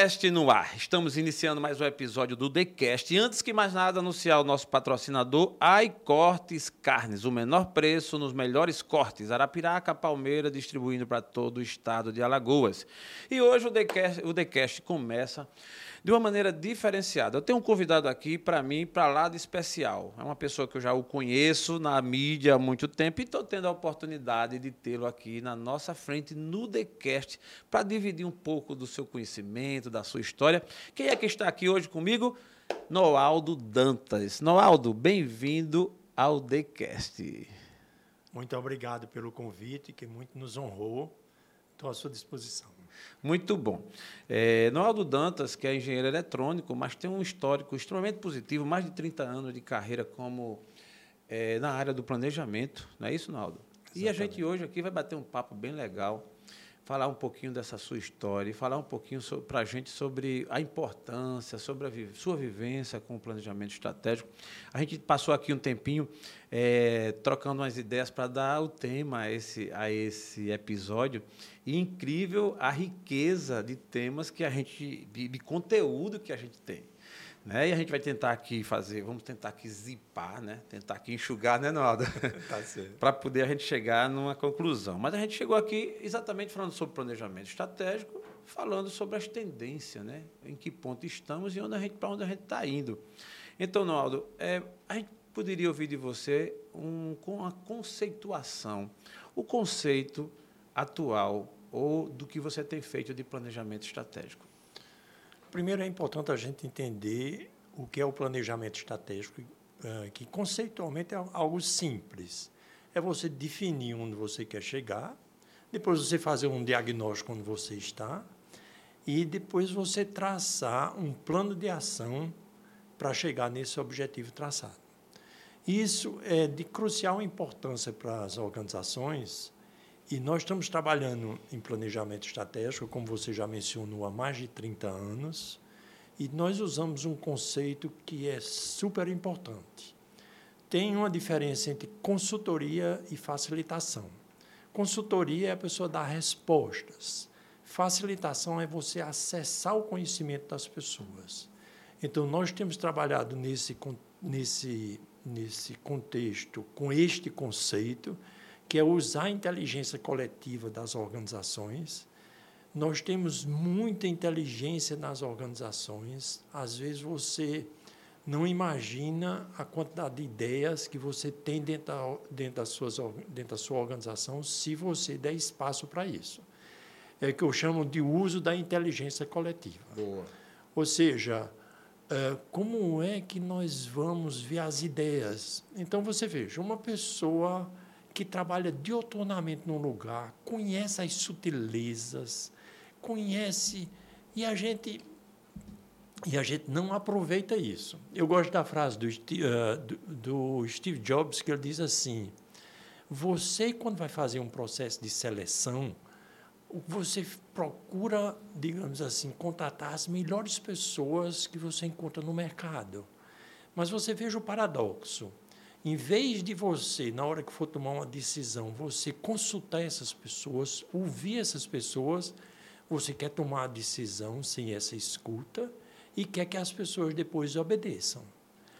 TheCast no ar. Estamos iniciando mais um episódio do TheCast. E antes que mais nada, anunciar o nosso patrocinador, Ai Cortes Carnes. O menor preço nos melhores cortes. Arapiraca, Palmeira, distribuindo para todo o estado de Alagoas. E hoje o o TheCast começa de uma maneira diferenciada. Eu tenho um convidado aqui, para mim, para lá de especial. É uma pessoa que eu já o conheço na mídia há muito tempo e estou tendo a oportunidade de tê-lo aqui na nossa frente no TheCast para dividir um pouco do seu conhecimento, da sua história. Quem é que está aqui hoje comigo? Noaldo Dantas. Noaldo, bem-vindo ao TheCast. Muito obrigado pelo convite, que muito nos honrou. Estou à sua disposição. Muito bom. É, Noaldo Dantas, que é engenheiro eletrônico, mas tem um histórico extremamente positivo, mais de 30 anos de carreira como é, na área do planejamento. Não é isso, Noaldo? E a gente hoje aqui vai bater um papo bem legal falar um pouquinho dessa sua história e falar um pouquinho para a gente sobre a importância, sobre a vi sua vivência com o planejamento estratégico. A gente passou aqui um tempinho é, trocando umas ideias para dar o tema a esse, a esse episódio. E incrível a riqueza de temas que a gente, de, de conteúdo que a gente tem. Né? E a gente vai tentar aqui fazer, vamos tentar aqui zipar, né? tentar aqui enxugar, né, Naldo? Tá Para poder a gente chegar numa conclusão. Mas a gente chegou aqui exatamente falando sobre planejamento estratégico, falando sobre as tendências, né? em que ponto estamos e para onde a gente está indo. Então, Naldo, é, a gente poderia ouvir de você um, com a conceituação, o conceito atual ou do que você tem feito de planejamento estratégico. Primeiro é importante a gente entender o que é o planejamento estratégico, eh, que conceitualmente é algo simples. É você definir onde você quer chegar, depois você fazer um diagnóstico onde você está e depois você traçar um plano de ação para chegar nesse objetivo traçado. Isso é de crucial importância para as organizações e nós estamos trabalhando em planejamento estratégico, como você já mencionou, há mais de 30 anos, e nós usamos um conceito que é super importante. Tem uma diferença entre consultoria e facilitação. Consultoria é a pessoa dar respostas. Facilitação é você acessar o conhecimento das pessoas. Então, nós temos trabalhado nesse, nesse, nesse contexto, com este conceito, que é usar a inteligência coletiva das organizações. Nós temos muita inteligência nas organizações. Às vezes você não imagina a quantidade de ideias que você tem dentro da, dentro das suas, dentro da sua organização se você der espaço para isso. É o que eu chamo de uso da inteligência coletiva. Boa. Ou seja, é, como é que nós vamos ver as ideias? Então, você veja, uma pessoa que trabalha dioturnamente num lugar, conhece as sutilezas, conhece e a gente e a gente não aproveita isso. Eu gosto da frase do, do, do Steve Jobs que ele diz assim: você quando vai fazer um processo de seleção, você procura, digamos assim, contratar as melhores pessoas que você encontra no mercado. Mas você veja o paradoxo. Em vez de você, na hora que for tomar uma decisão, você consultar essas pessoas, ouvir essas pessoas, você quer tomar a decisão sem essa escuta e quer que as pessoas depois obedeçam.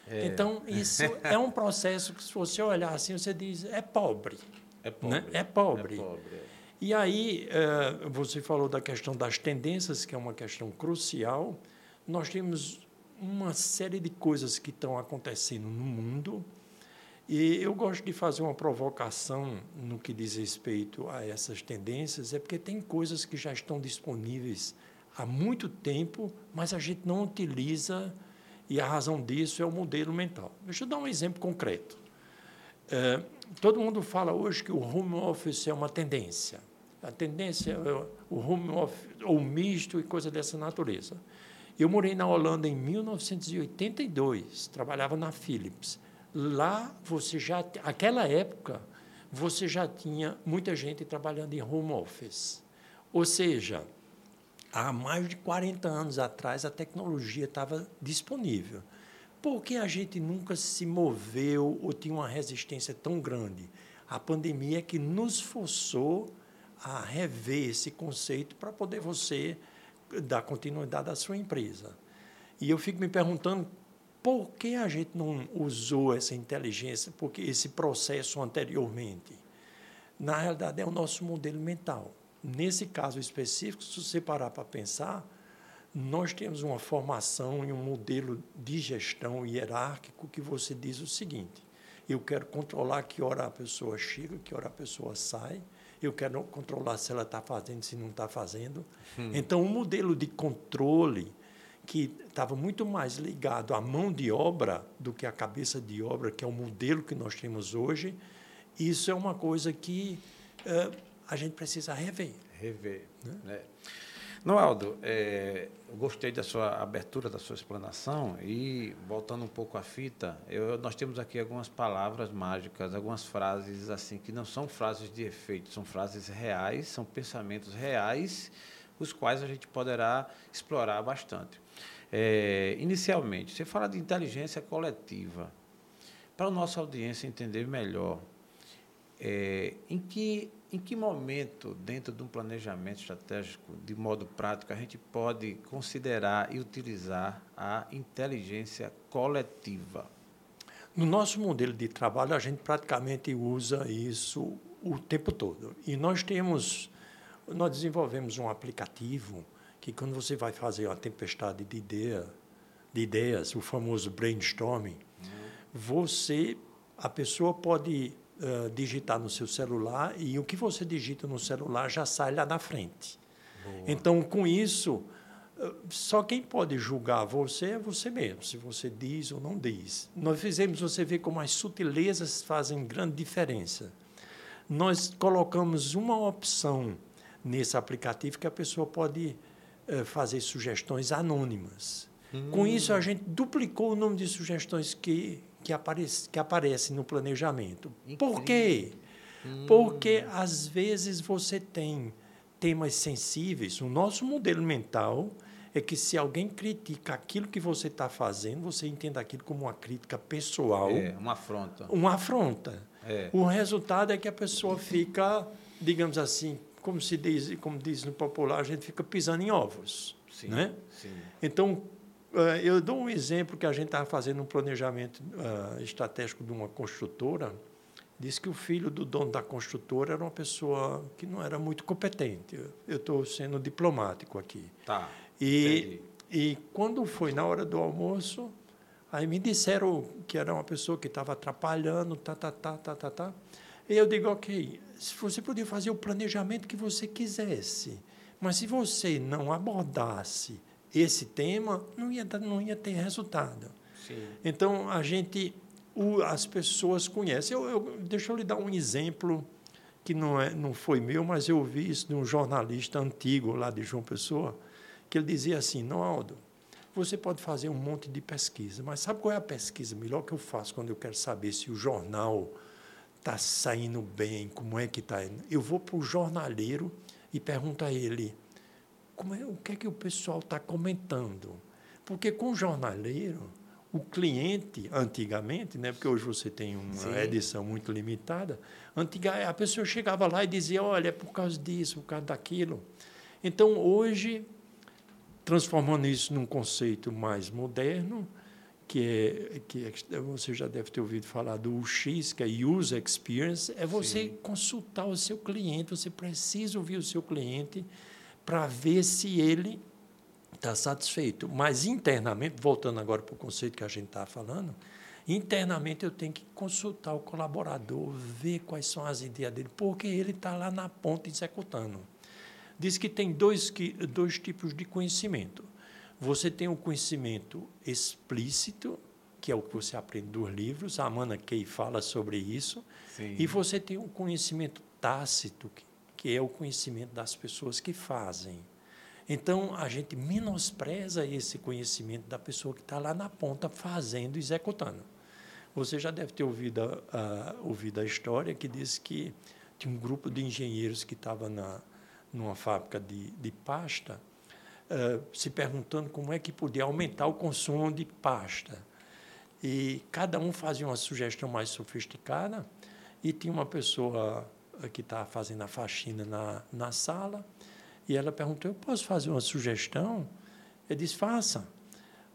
É. Então, isso é um processo que, se você olhar assim, você diz: é pobre. É pobre. Né? É pobre. É pobre. É. E aí, eh, você falou da questão das tendências, que é uma questão crucial. Nós temos uma série de coisas que estão acontecendo no mundo e eu gosto de fazer uma provocação no que diz respeito a essas tendências, é porque tem coisas que já estão disponíveis há muito tempo, mas a gente não utiliza, e a razão disso é o modelo mental. Deixa eu dar um exemplo concreto. É, todo mundo fala hoje que o home office é uma tendência. A tendência é o home office, ou misto e coisa dessa natureza. Eu morei na Holanda em 1982, trabalhava na Philips. Lá você já, aquela época, você já tinha muita gente trabalhando em home office. Ou seja, há mais de 40 anos atrás a tecnologia estava disponível. Por que a gente nunca se moveu ou tinha uma resistência tão grande? A pandemia é que nos forçou a rever esse conceito para poder você dar continuidade à sua empresa. E eu fico me perguntando por que a gente não usou essa inteligência, porque esse processo anteriormente? Na realidade, é o nosso modelo mental. Nesse caso específico, se você parar para pensar, nós temos uma formação e um modelo de gestão hierárquico que você diz o seguinte: eu quero controlar que hora a pessoa chega, que hora a pessoa sai, eu quero controlar se ela está fazendo, se não está fazendo. Hum. Então, um modelo de controle que estava muito mais ligado à mão de obra do que à cabeça de obra, que é o modelo que nós temos hoje, isso é uma coisa que uh, a gente precisa rever. Rever. Né? É. Noaldo, é, gostei da sua abertura, da sua explanação e voltando um pouco à fita, eu, nós temos aqui algumas palavras mágicas, algumas frases assim que não são frases de efeito, são frases reais, são pensamentos reais, os quais a gente poderá explorar bastante. É, inicialmente, você fala de inteligência coletiva. Para a nossa audiência entender melhor, é, em que em que momento, dentro de um planejamento estratégico, de modo prático, a gente pode considerar e utilizar a inteligência coletiva? No nosso modelo de trabalho, a gente praticamente usa isso o tempo todo. E nós temos, nós desenvolvemos um aplicativo que quando você vai fazer uma tempestade de, ideia, de ideias, o famoso brainstorming, uhum. você, a pessoa pode uh, digitar no seu celular e o que você digita no celular já sai lá na frente. Boa. Então, com isso, uh, só quem pode julgar você é você mesmo, se você diz ou não diz. Nós fizemos você ver como as sutilezas fazem grande diferença. Nós colocamos uma opção nesse aplicativo que a pessoa pode fazer sugestões anônimas. Hum. Com isso, a gente duplicou o número de sugestões que que aparece, que aparece no planejamento. Incrível. Por quê? Hum. Porque, às vezes, você tem temas sensíveis. O nosso modelo mental é que se alguém critica aquilo que você está fazendo, você entenda aquilo como uma crítica pessoal. É, uma afronta. Uma afronta. É. O resultado é que a pessoa fica, digamos assim, como se diz, como diz no popular, a gente fica pisando em ovos. Sim, né? Sim. Então, eh, eu dou um exemplo que a gente estava fazendo um planejamento uh, estratégico de uma construtora. Disse que o filho do dono da construtora era uma pessoa que não era muito competente. Eu estou sendo diplomático aqui. Tá. E, e quando foi na hora do almoço, aí me disseram que era uma pessoa que estava atrapalhando, tá, tá, tá, tá, tá, tá. E eu digo, ok, você podia fazer o planejamento que você quisesse, mas se você não abordasse esse tema, não ia, não ia ter resultado. Sim. Então, a gente, as pessoas conhecem. Eu, eu, deixa eu lhe dar um exemplo que não, é, não foi meu, mas eu ouvi isso de um jornalista antigo lá de João Pessoa, que ele dizia assim, não, Aldo, você pode fazer um monte de pesquisa, mas sabe qual é a pesquisa melhor que eu faço quando eu quero saber se o jornal está saindo bem, como é que está? Eu vou para o jornaleiro e pergunto a ele, é, o que é que o pessoal está comentando. Porque com o jornaleiro, o cliente, antigamente, né, porque hoje você tem uma Sim. edição muito limitada, antiga, a pessoa chegava lá e dizia, olha, é por causa disso, por causa daquilo. Então, hoje, transformando isso num conceito mais moderno, que é, que é, você já deve ter ouvido falar do UX, que é User Experience, é você Sim. consultar o seu cliente, você precisa ouvir o seu cliente, para ver se ele está satisfeito. Mas internamente, voltando agora para o conceito que a gente está falando, internamente eu tenho que consultar o colaborador, ver quais são as ideias dele, porque ele está lá na ponta executando. Diz que tem dois, dois tipos de conhecimento. Você tem o conhecimento explícito, que é o que você aprende dos livros, a Amanda Kay fala sobre isso, Sim. e você tem o conhecimento tácito, que é o conhecimento das pessoas que fazem. Então, a gente menospreza esse conhecimento da pessoa que está lá na ponta fazendo, executando. Você já deve ter ouvido a, a, ouvido a história que diz que tinha um grupo de engenheiros que estava numa fábrica de, de pasta, uh, se perguntando como é que podia aumentar o consumo de pasta. E cada um fazia uma sugestão mais sofisticada, e tinha uma pessoa que está fazendo a faxina na, na sala, E ela perguntou: Eu posso fazer uma sugestão? Eu disse: Faça.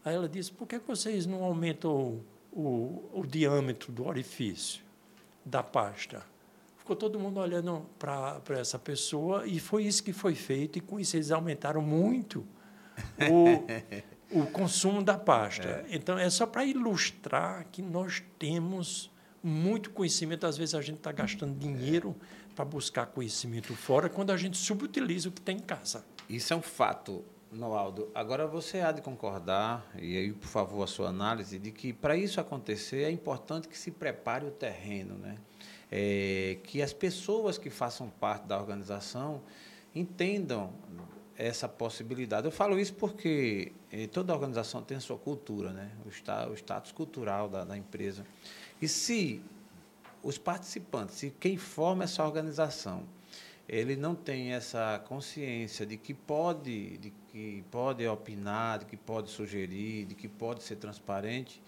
Aí ela disse: Por que vocês não aumentam o, o, o diâmetro do orifício da pasta? Ficou todo mundo olhando para essa pessoa e foi isso que foi feito, e com isso eles aumentaram muito o, o consumo da pasta. É. Então, é só para ilustrar que nós temos muito conhecimento. Às vezes a gente está gastando dinheiro para buscar conhecimento fora, quando a gente subutiliza o que tem em casa. Isso é um fato, Noaldo. Agora você há de concordar, e aí, por favor, a sua análise, de que para isso acontecer é importante que se prepare o terreno, né? É, que as pessoas que façam parte da organização entendam essa possibilidade. Eu falo isso porque eh, toda organização tem a sua cultura, né? o, está, o status cultural da, da, empresa. E se os participantes, se quem forma essa organização, ele não tem essa consciência de que pode, de que pode opinar, de que pode sugerir, de que pode ser transparente,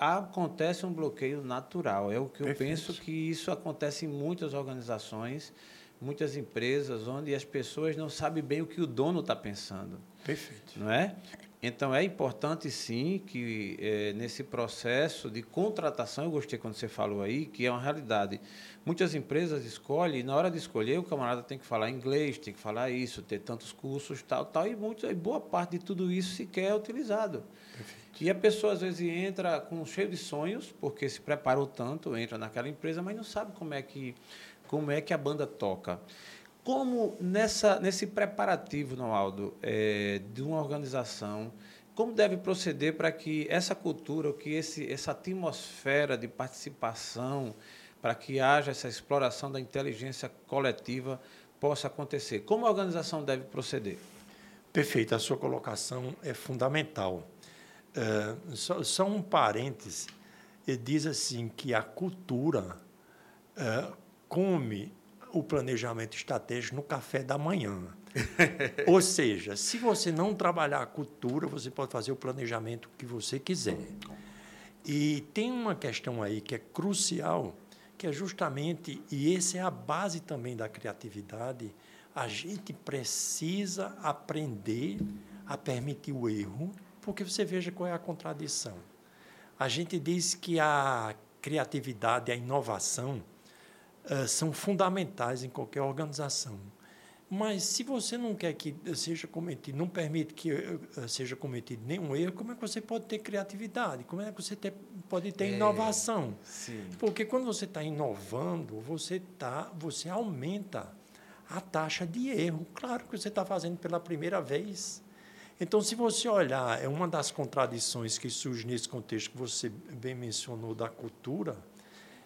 acontece um bloqueio natural. É o que eu Perfeito. penso que isso acontece em muitas organizações muitas empresas onde as pessoas não sabem bem o que o dono está pensando. Perfeito. Não é? Então, é importante, sim, que é, nesse processo de contratação, eu gostei quando você falou aí, que é uma realidade. Muitas empresas escolhem, e na hora de escolher, o camarada tem que falar inglês, tem que falar isso, ter tantos cursos, tal, tal, e, muito, e boa parte de tudo isso sequer é utilizado. Perfeito. E a pessoa, às vezes, entra com cheio de sonhos, porque se preparou tanto, entra naquela empresa, mas não sabe como é que como é que a banda toca. Como nessa, nesse preparativo, Noaldo, é, de uma organização, como deve proceder para que essa cultura, que esse, essa atmosfera de participação, para que haja essa exploração da inteligência coletiva possa acontecer? Como a organização deve proceder? Perfeito, a sua colocação é fundamental. Uh, só, só, um parêntese, ele diz assim que a cultura uh, come o planejamento estratégico no café da manhã. Ou seja, se você não trabalhar a cultura, você pode fazer o planejamento que você quiser. E tem uma questão aí que é crucial, que é justamente, e essa é a base também da criatividade, a gente precisa aprender a permitir o erro, porque você veja qual é a contradição. A gente diz que a criatividade, a inovação, uh, são fundamentais em qualquer organização. Mas se você não quer que seja cometido, não permite que uh, seja cometido nenhum erro, como é que você pode ter criatividade? Como é que você ter, pode ter é, inovação? Sim. Porque quando você está inovando, você tá, você aumenta a taxa de erro. Claro que você está fazendo pela primeira vez. Então, se você olhar, é uma das contradições que surge nesse contexto que você bem mencionou da cultura,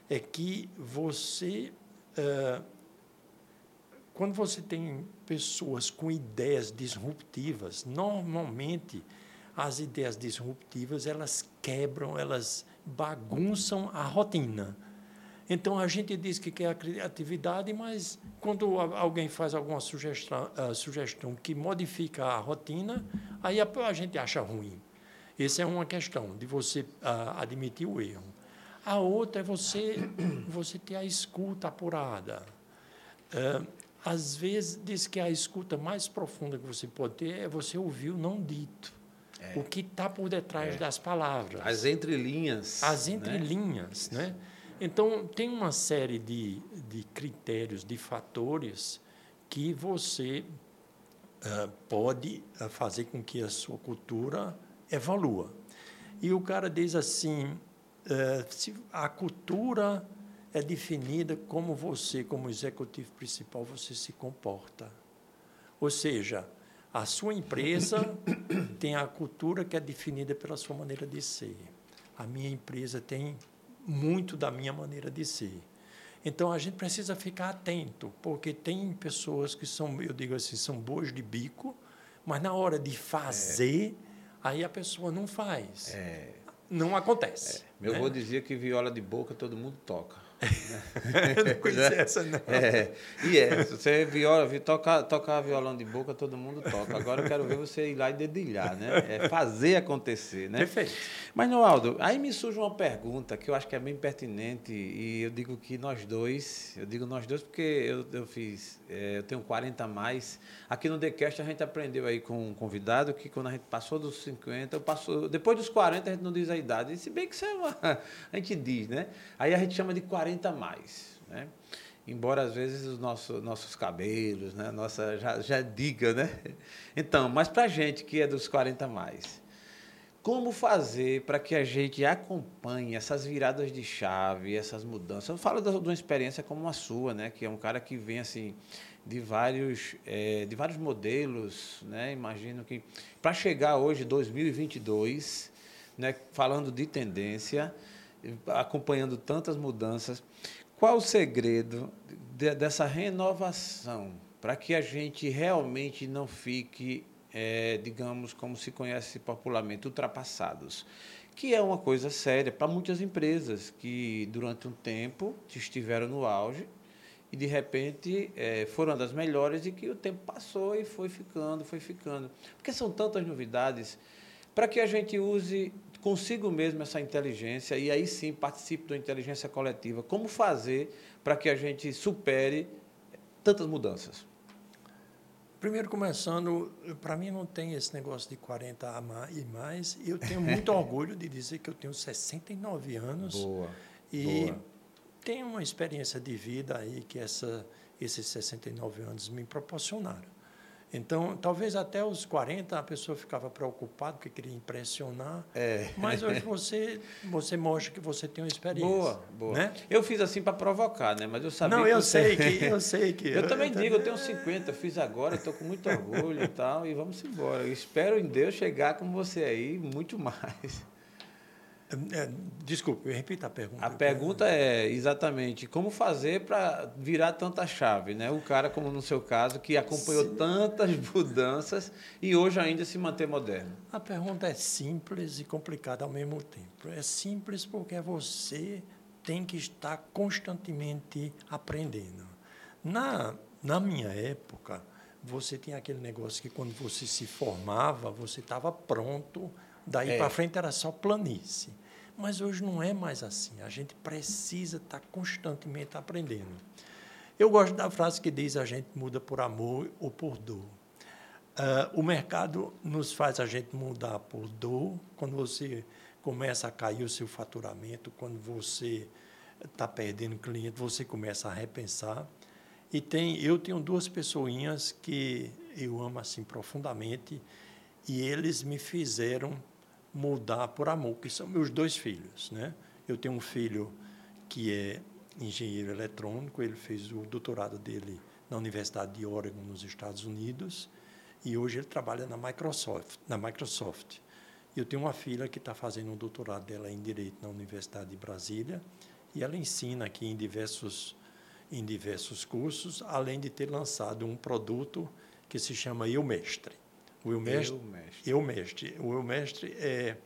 é que você, uh, quando você tem pessoas com ideias disruptivas, normalmente as ideias disruptivas elas quebram, elas bagunçam a rotina. Então a gente diz que quer a criatividade, mas quando alguém faz alguma sugestão, uh, sugestão que modifica a rotina, aí a, a, gente acha ruim. Essa é uma questão de você uh, admitir o erro. A outra é você, você ter a escuta apurada. É, às vezes, diz que a escuta mais profunda que você pode ter é você ouvir o não dito. É. O que está por detrás é. das palavras. As entrelinhas. As né? entrelinhas. Né? né? Então, tem uma série de, de critérios, de fatores que você uh, pode uh, fazer com que a sua cultura evolua. E o cara diz assim: é, a cultura é definida como você, como executivo principal, você se comporta. Ou seja, a sua empresa tem a cultura que é definida pela sua maneira de ser. A minha empresa tem muito da minha maneira de ser. Então a gente precisa ficar atento, porque tem pessoas que são, eu digo assim, são boas de bico, mas na hora de fazer, é. aí a pessoa não faz. É. Não acontece. É. Meu né? avô dizia que viola de boca todo mundo toca. não conhecia essa, não. É, e é, você viola, tocar, tocar violão de boca, todo mundo toca. Agora eu quero ver você ir lá e dedilhar, né? É fazer acontecer, né? Perfeito. Mas, Noaldo, aí me surge uma pergunta que eu acho que é bem pertinente e eu digo que nós dois, eu digo nós dois porque eu, eu fiz, é, eu tenho 40 a mais. Aqui no TheCast a gente aprendeu aí com um convidado que quando a gente passou dos 50, eu passo, depois dos 40 a gente não diz a idade, se bem que isso é uma, a gente diz, né? Aí a gente chama de 40 a mais, né? Embora às vezes os nossos, nossos cabelos, né? Nossa, já, já diga, né? Então, mas para gente que é dos 40 a mais, como fazer para que a gente acompanhe essas viradas de chave, essas mudanças? Eu falo de uma experiência como a sua, né? Que é um cara que vem assim de vários, é, de vários modelos, né? Imagino que para chegar hoje 2022, né? Falando de tendência, acompanhando tantas mudanças, qual o segredo de, dessa renovação para que a gente realmente não fique, é, digamos, como se conhece popularmente, ultrapassados? Que é uma coisa séria para muitas empresas que, durante um tempo, estiveram no auge e, de repente, é, foram das melhores e que o tempo passou e foi ficando, foi ficando. Porque são tantas novidades para que a gente use consigo mesmo essa inteligência e aí sim participe da inteligência coletiva. Como fazer para que a gente supere tantas mudanças? Primeiro, começando, para mim não tem esse negócio de 40 e mais. Eu tenho muito orgulho de dizer que eu tenho 69 anos. Boa. E boa. tenho uma experiência de vida aí que essa, esses 69 anos me proporcionaram. Então, talvez até os 40 a pessoa ficava preocupada porque queria impressionar. É. Mas hoje você, você mostra que você tem uma experiência. Boa, boa. Né? Eu fiz assim para provocar, né? Mas eu sabia Não, que eu você... sei que eu sei que eu, eu também eu digo, eu tenho 50, fiz agora, estou com muito orgulho e tal, e vamos embora. Eu espero em Deus chegar como você aí, muito mais. É, desculpe, repita a pergunta. A pergunta é exatamente como fazer para virar tanta chave, né? O cara, como no seu caso, que acompanhou Sim. tantas mudanças e hoje ainda se manter moderno. A pergunta é simples e complicada ao mesmo tempo. É simples porque você tem que estar constantemente aprendendo. Na, na minha época, você tinha aquele negócio que quando você se formava, você estava pronto, daí é. para frente era só planície. Mas hoje não é mais assim. A gente precisa estar constantemente aprendendo. Eu gosto da frase que diz: a gente muda por amor ou por dor. Uh, o mercado nos faz a gente mudar por dor quando você começa a cair o seu faturamento, quando você está perdendo cliente, você começa a repensar. E tem, eu tenho duas pessoinhas que eu amo assim profundamente e eles me fizeram mudar por amor, que são meus dois filhos. Né? Eu tenho um filho que é engenheiro eletrônico, ele fez o doutorado dele na Universidade de Oregon, nos Estados Unidos, e hoje ele trabalha na Microsoft. Na Microsoft. Eu tenho uma filha que está fazendo um doutorado dela em Direito na Universidade de Brasília, e ela ensina aqui em diversos, em diversos cursos, além de ter lançado um produto que se chama Eu Mestre. O eu mestre, eu mestre. O eu mestre é,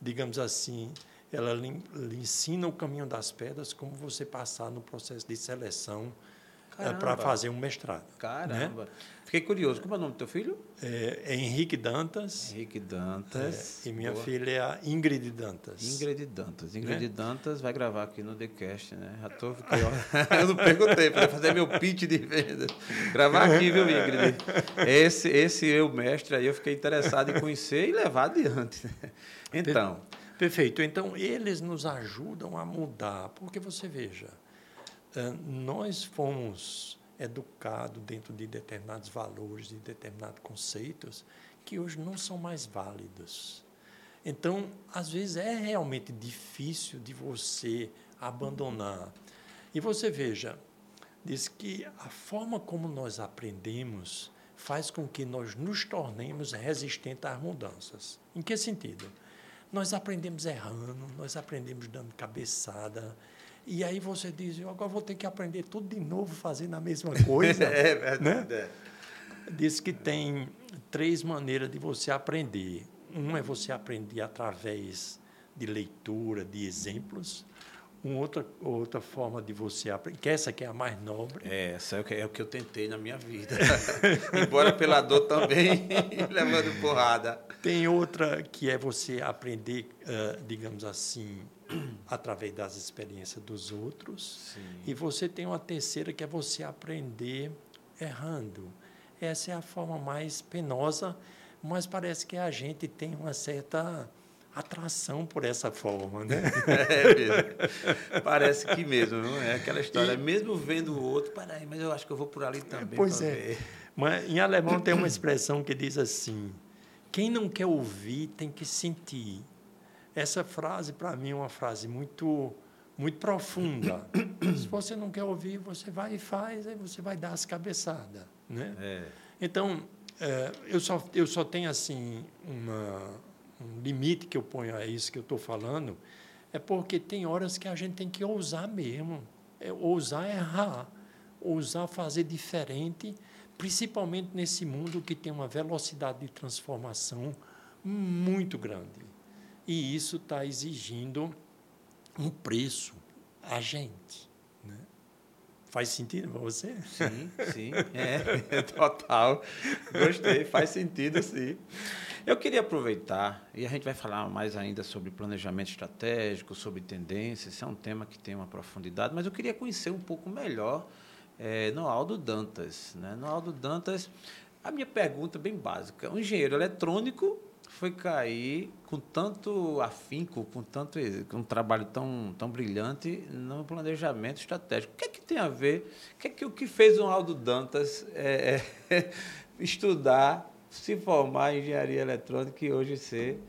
digamos assim, ela lhe, lhe, ensina o caminho das pedras, como você passar no processo de seleção para fazer um mestrado. Né? Caramba. Né? Fiquei curioso. Como é o nome do teu filho? É, é Henrique Dantas. Henrique Dantas. É, e minha Boa. filha é a Ingrid Dantas. Ingrid Dantas. Ingrid né? Dantas vai gravar aqui no TheCast, né? Já tô, fiquei, eu não perguntei para fazer meu pitch de venda. Gravar aqui, viu, Ingrid? Esse, esse eu, mestre, aí eu fiquei interessado em conhecer e levar adiante. Então. Perfeito. Então, eles nos ajudam a mudar. Porque você veja, nós fomos educado dentro de determinados valores, de determinados conceitos, que hoje não são mais válidos. Então, às vezes é realmente difícil de você abandonar. E você veja, diz que a forma como nós aprendemos faz com que nós nos tornemos resistentes às mudanças. Em que sentido? Nós aprendemos errando, nós aprendemos dando cabeçada, e aí você diz, eu agora vou ter que aprender tudo de novo, fazendo a mesma coisa. é verdade. Né? É. Diz que tem três maneiras de você aprender. Um é você aprender através de leitura, de exemplos. uma outra, outra forma de você aprender, que essa que é a mais nobre. É, essa é o que, é o que eu tentei na minha vida. Embora pela dor também, levando porrada. Tem outra que é você aprender, uh, digamos assim, através das experiências dos outros. Sim. E você tem uma terceira que é você aprender errando. Essa é a forma mais penosa, mas parece que a gente tem uma certa atração por essa forma, né? É mesmo. Parece que mesmo, não é aquela história. E, mesmo vendo o outro, peraí, mas eu acho que eu vou por ali também. Pois é. Ver. Mas em alemão tem uma expressão que diz assim: quem não quer ouvir tem que sentir. Essa frase para mim é uma frase muito muito profunda. Se você não quer ouvir, você vai e faz, aí você vai dar as cabeçadas, né? É. Então, é, eu só eu só tenho assim uma um limite que eu ponho a isso que eu estou falando, é porque tem horas que a gente tem que ousar mesmo, é, ousar errar, ousar fazer diferente, principalmente nesse mundo que tem uma velocidade de transformação muito grande. E isso está exigindo um preço a gente. Né? Faz sentido para você? Sim, sim. É, total. Gostei, faz sentido, sim. Eu queria aproveitar, e a gente vai falar mais ainda sobre planejamento estratégico, sobre tendências, esse é um tema que tem uma profundidade, mas eu queria conhecer um pouco melhor é, Noaldo Dantas. Né? Noaldo Dantas, a minha pergunta bem básica, um engenheiro eletrônico foi cair com tanto afinco, com tanto com um trabalho tão, tão brilhante no planejamento estratégico. O que é que tem a ver? O que é que o que fez o Aldo Dantas é, é, estudar se formar em engenharia eletrônica e hoje ser.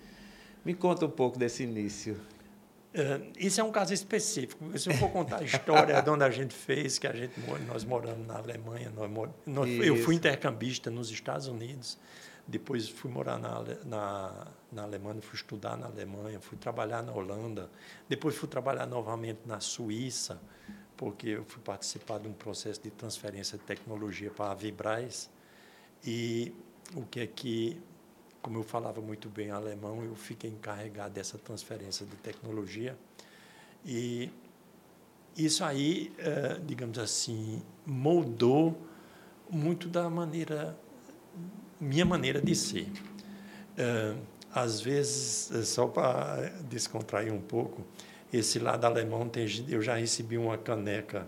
Me conta um pouco desse início. Uh, isso é um caso específico. Se eu for contar a história de onde a gente fez, que a gente nós moramos na Alemanha, nós, nós, eu fui intercambista nos Estados Unidos, depois fui morar na, na, na Alemanha, fui estudar na Alemanha, fui trabalhar na Holanda, depois fui trabalhar novamente na Suíça, porque eu fui participar de um processo de transferência de tecnologia para a Vibraz. E o que é que, como eu falava muito bem alemão, eu fiquei encarregado dessa transferência de tecnologia. E isso aí, eh, digamos assim, moldou muito da maneira, minha maneira de ser. Eh, às vezes, eh, só para descontrair um pouco, esse lado alemão, tem, eu já recebi uma caneca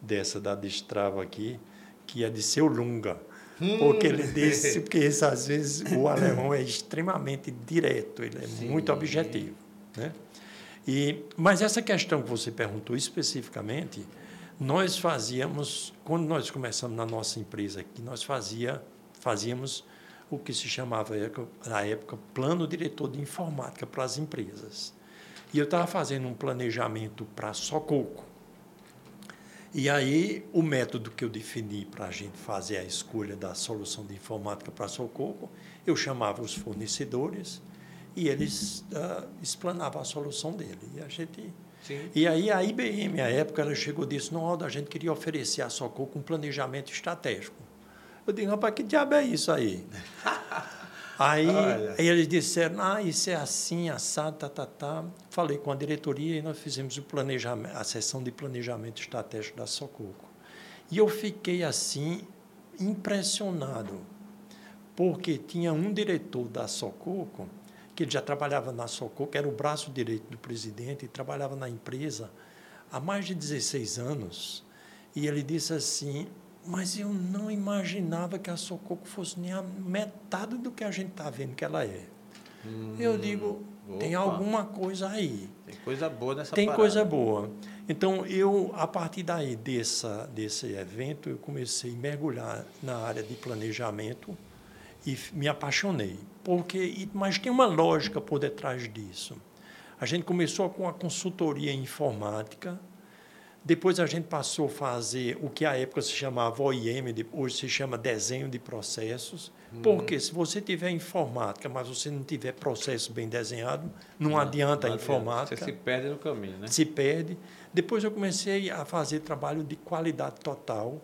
dessa da Destrava aqui, que é de seu Lunga Hum. Porque ele disse, porque isso, às vezes o alemão é extremamente direto, ele é Sim. muito objetivo. Né? E, mas essa questão que você perguntou especificamente, nós fazíamos, quando nós começamos na nossa empresa aqui, nós fazia, fazíamos o que se chamava na época plano diretor de informática para as empresas. E eu estava fazendo um planejamento para Sococo. E aí, o método que eu defini para a gente fazer a escolha da solução de informática para Socorro, eu chamava os fornecedores e eles uh, explanavam a solução dele. E a gente. Sim. E aí a IBM, à época, ela chegou e disse: não, a gente queria oferecer a Socorro um planejamento estratégico. Eu digo, rapaz, que diabo é isso aí? Aí, aí, eles disseram, ah, isso é assim, assado, tá, tá, tá. Falei com a diretoria e nós fizemos o planejamento, a sessão de planejamento estratégico da Sococo. E eu fiquei assim, impressionado, porque tinha um diretor da Sococo, que ele já trabalhava na Sococo, era o braço direito do presidente, e trabalhava na empresa há mais de 16 anos, e ele disse assim, mas eu não imaginava que a Sococo fosse nem a metade do que a gente está vendo que ela é. Hum, eu digo, opa. tem alguma coisa aí. Tem coisa boa nessa Tem parada. coisa boa. Então, eu, a partir daí, dessa, desse evento, eu comecei a mergulhar na área de planejamento e me apaixonei. Porque, mas tem uma lógica por detrás disso. A gente começou com a consultoria informática, depois a gente passou a fazer o que à época se chamava OIM, hoje se chama desenho de processos. Hum. Porque se você tiver informática, mas você não tiver processo bem desenhado, não, não adianta não a informática. Você se perde no caminho, né? Se perde. Depois eu comecei a fazer trabalho de qualidade total,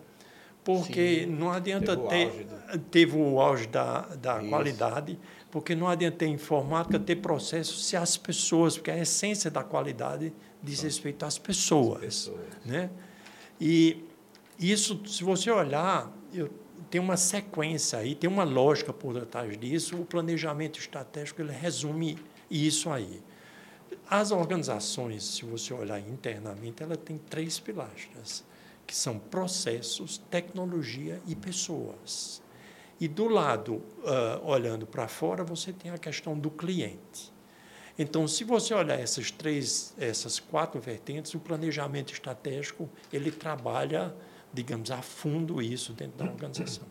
Porque Sim, não adianta teve ter. O teve o auge da, da qualidade, porque não adianta ter informática, ter processo, se as pessoas, porque a essência da qualidade diz respeito às pessoas. As pessoas. Né? E isso, se você olhar, eu, tem uma sequência aí, tem uma lógica por detrás disso. O planejamento estratégico ele resume isso aí. As organizações, se você olhar internamente, ela tem três pilastras que são processos, tecnologia e pessoas. E do lado, uh, olhando para fora, você tem a questão do cliente. Então, se você olhar essas três, essas quatro vertentes, o planejamento estratégico ele trabalha, digamos, a fundo isso dentro da organização.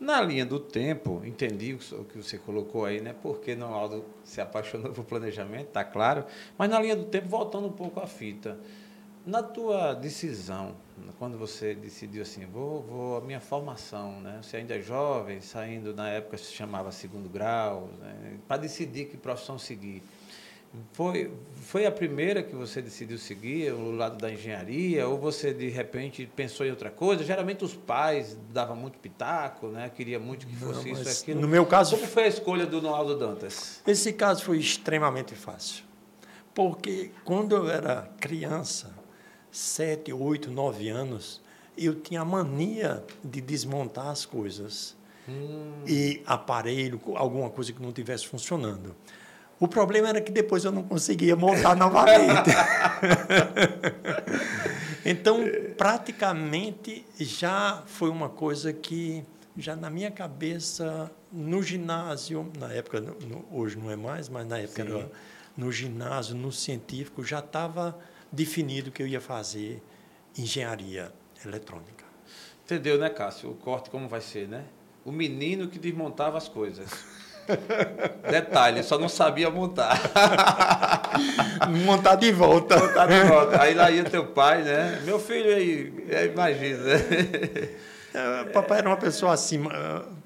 Na linha do tempo, entendi o que você colocou aí, né? Porque Aldo se apaixonou por planejamento, tá claro. Mas na linha do tempo, voltando um pouco à fita, na tua decisão, quando você decidiu assim, vou, vou a minha formação, né? Você ainda é jovem, saindo na época se chamava segundo grau, né? para decidir que profissão seguir. Foi, foi a primeira que você decidiu seguir, o lado da engenharia, ou você de repente pensou em outra coisa? Geralmente os pais davam muito pitaco, né? Queria muito que fosse Não, isso aquilo. No meu caso, como foi a escolha do Noaldo Dantas? Esse caso foi extremamente fácil, porque quando eu era criança sete, oito, nove anos, eu tinha a mania de desmontar as coisas. Hum. E aparelho, alguma coisa que não estivesse funcionando. O problema era que depois eu não conseguia montar novamente. então, praticamente já foi uma coisa que já na minha cabeça no ginásio, na época no, hoje não é mais, mas na época era, no ginásio, no científico já estava definido que eu ia fazer engenharia eletrônica. Entendeu, né, Cássio? O corte como vai ser, né? O menino que desmontava as coisas. Detalhe, só não sabia montar. montar de volta. Montar de volta. Aí lá ia teu pai, né? Meu filho aí, imagina. Né? É, papai era uma pessoa assim,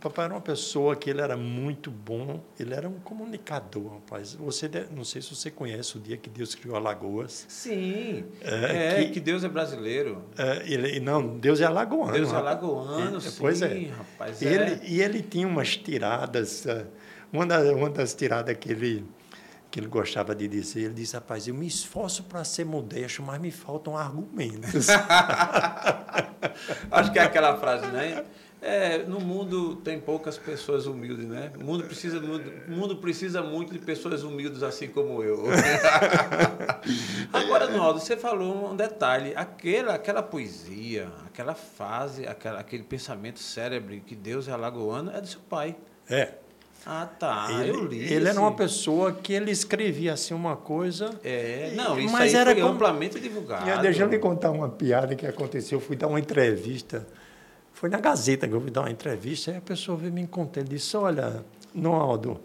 papai era uma pessoa que ele era muito bom, ele era um comunicador, rapaz. Você não sei se você conhece o dia que Deus criou Alagoas. Sim. É, é que, que, Deus é brasileiro. É, ele, não, Deus é alagoano. Deus é alagoano, sim, pois é. rapaz. Ele, é. E ele tinha umas tiradas, é, uma das, uma das tiradas que ele que ele gostava de dizer, ele disse, rapaz, eu me esforço para ser modesto, mas me faltam argumentos. Acho que é aquela frase, né? É, no mundo tem poucas pessoas humildes, né? O mundo precisa, o mundo precisa muito de pessoas humildes assim como eu. Agora, Naldo, você falou um detalhe. Aquela, aquela poesia, aquela fase, aquela, aquele pensamento cérebro que Deus é alagoano é do seu pai. É. Ah, tá. Ele, eu li. Ele era uma pessoa que ele escrevia assim uma coisa. É, não, isso mas era foi como... amplamente divulgado. Deixa eu lhe contar uma piada que aconteceu. Eu fui dar uma entrevista. Foi na Gazeta que eu fui dar uma entrevista, e a pessoa veio me encontrar. Ele disse: Olha, Noaldo, uh,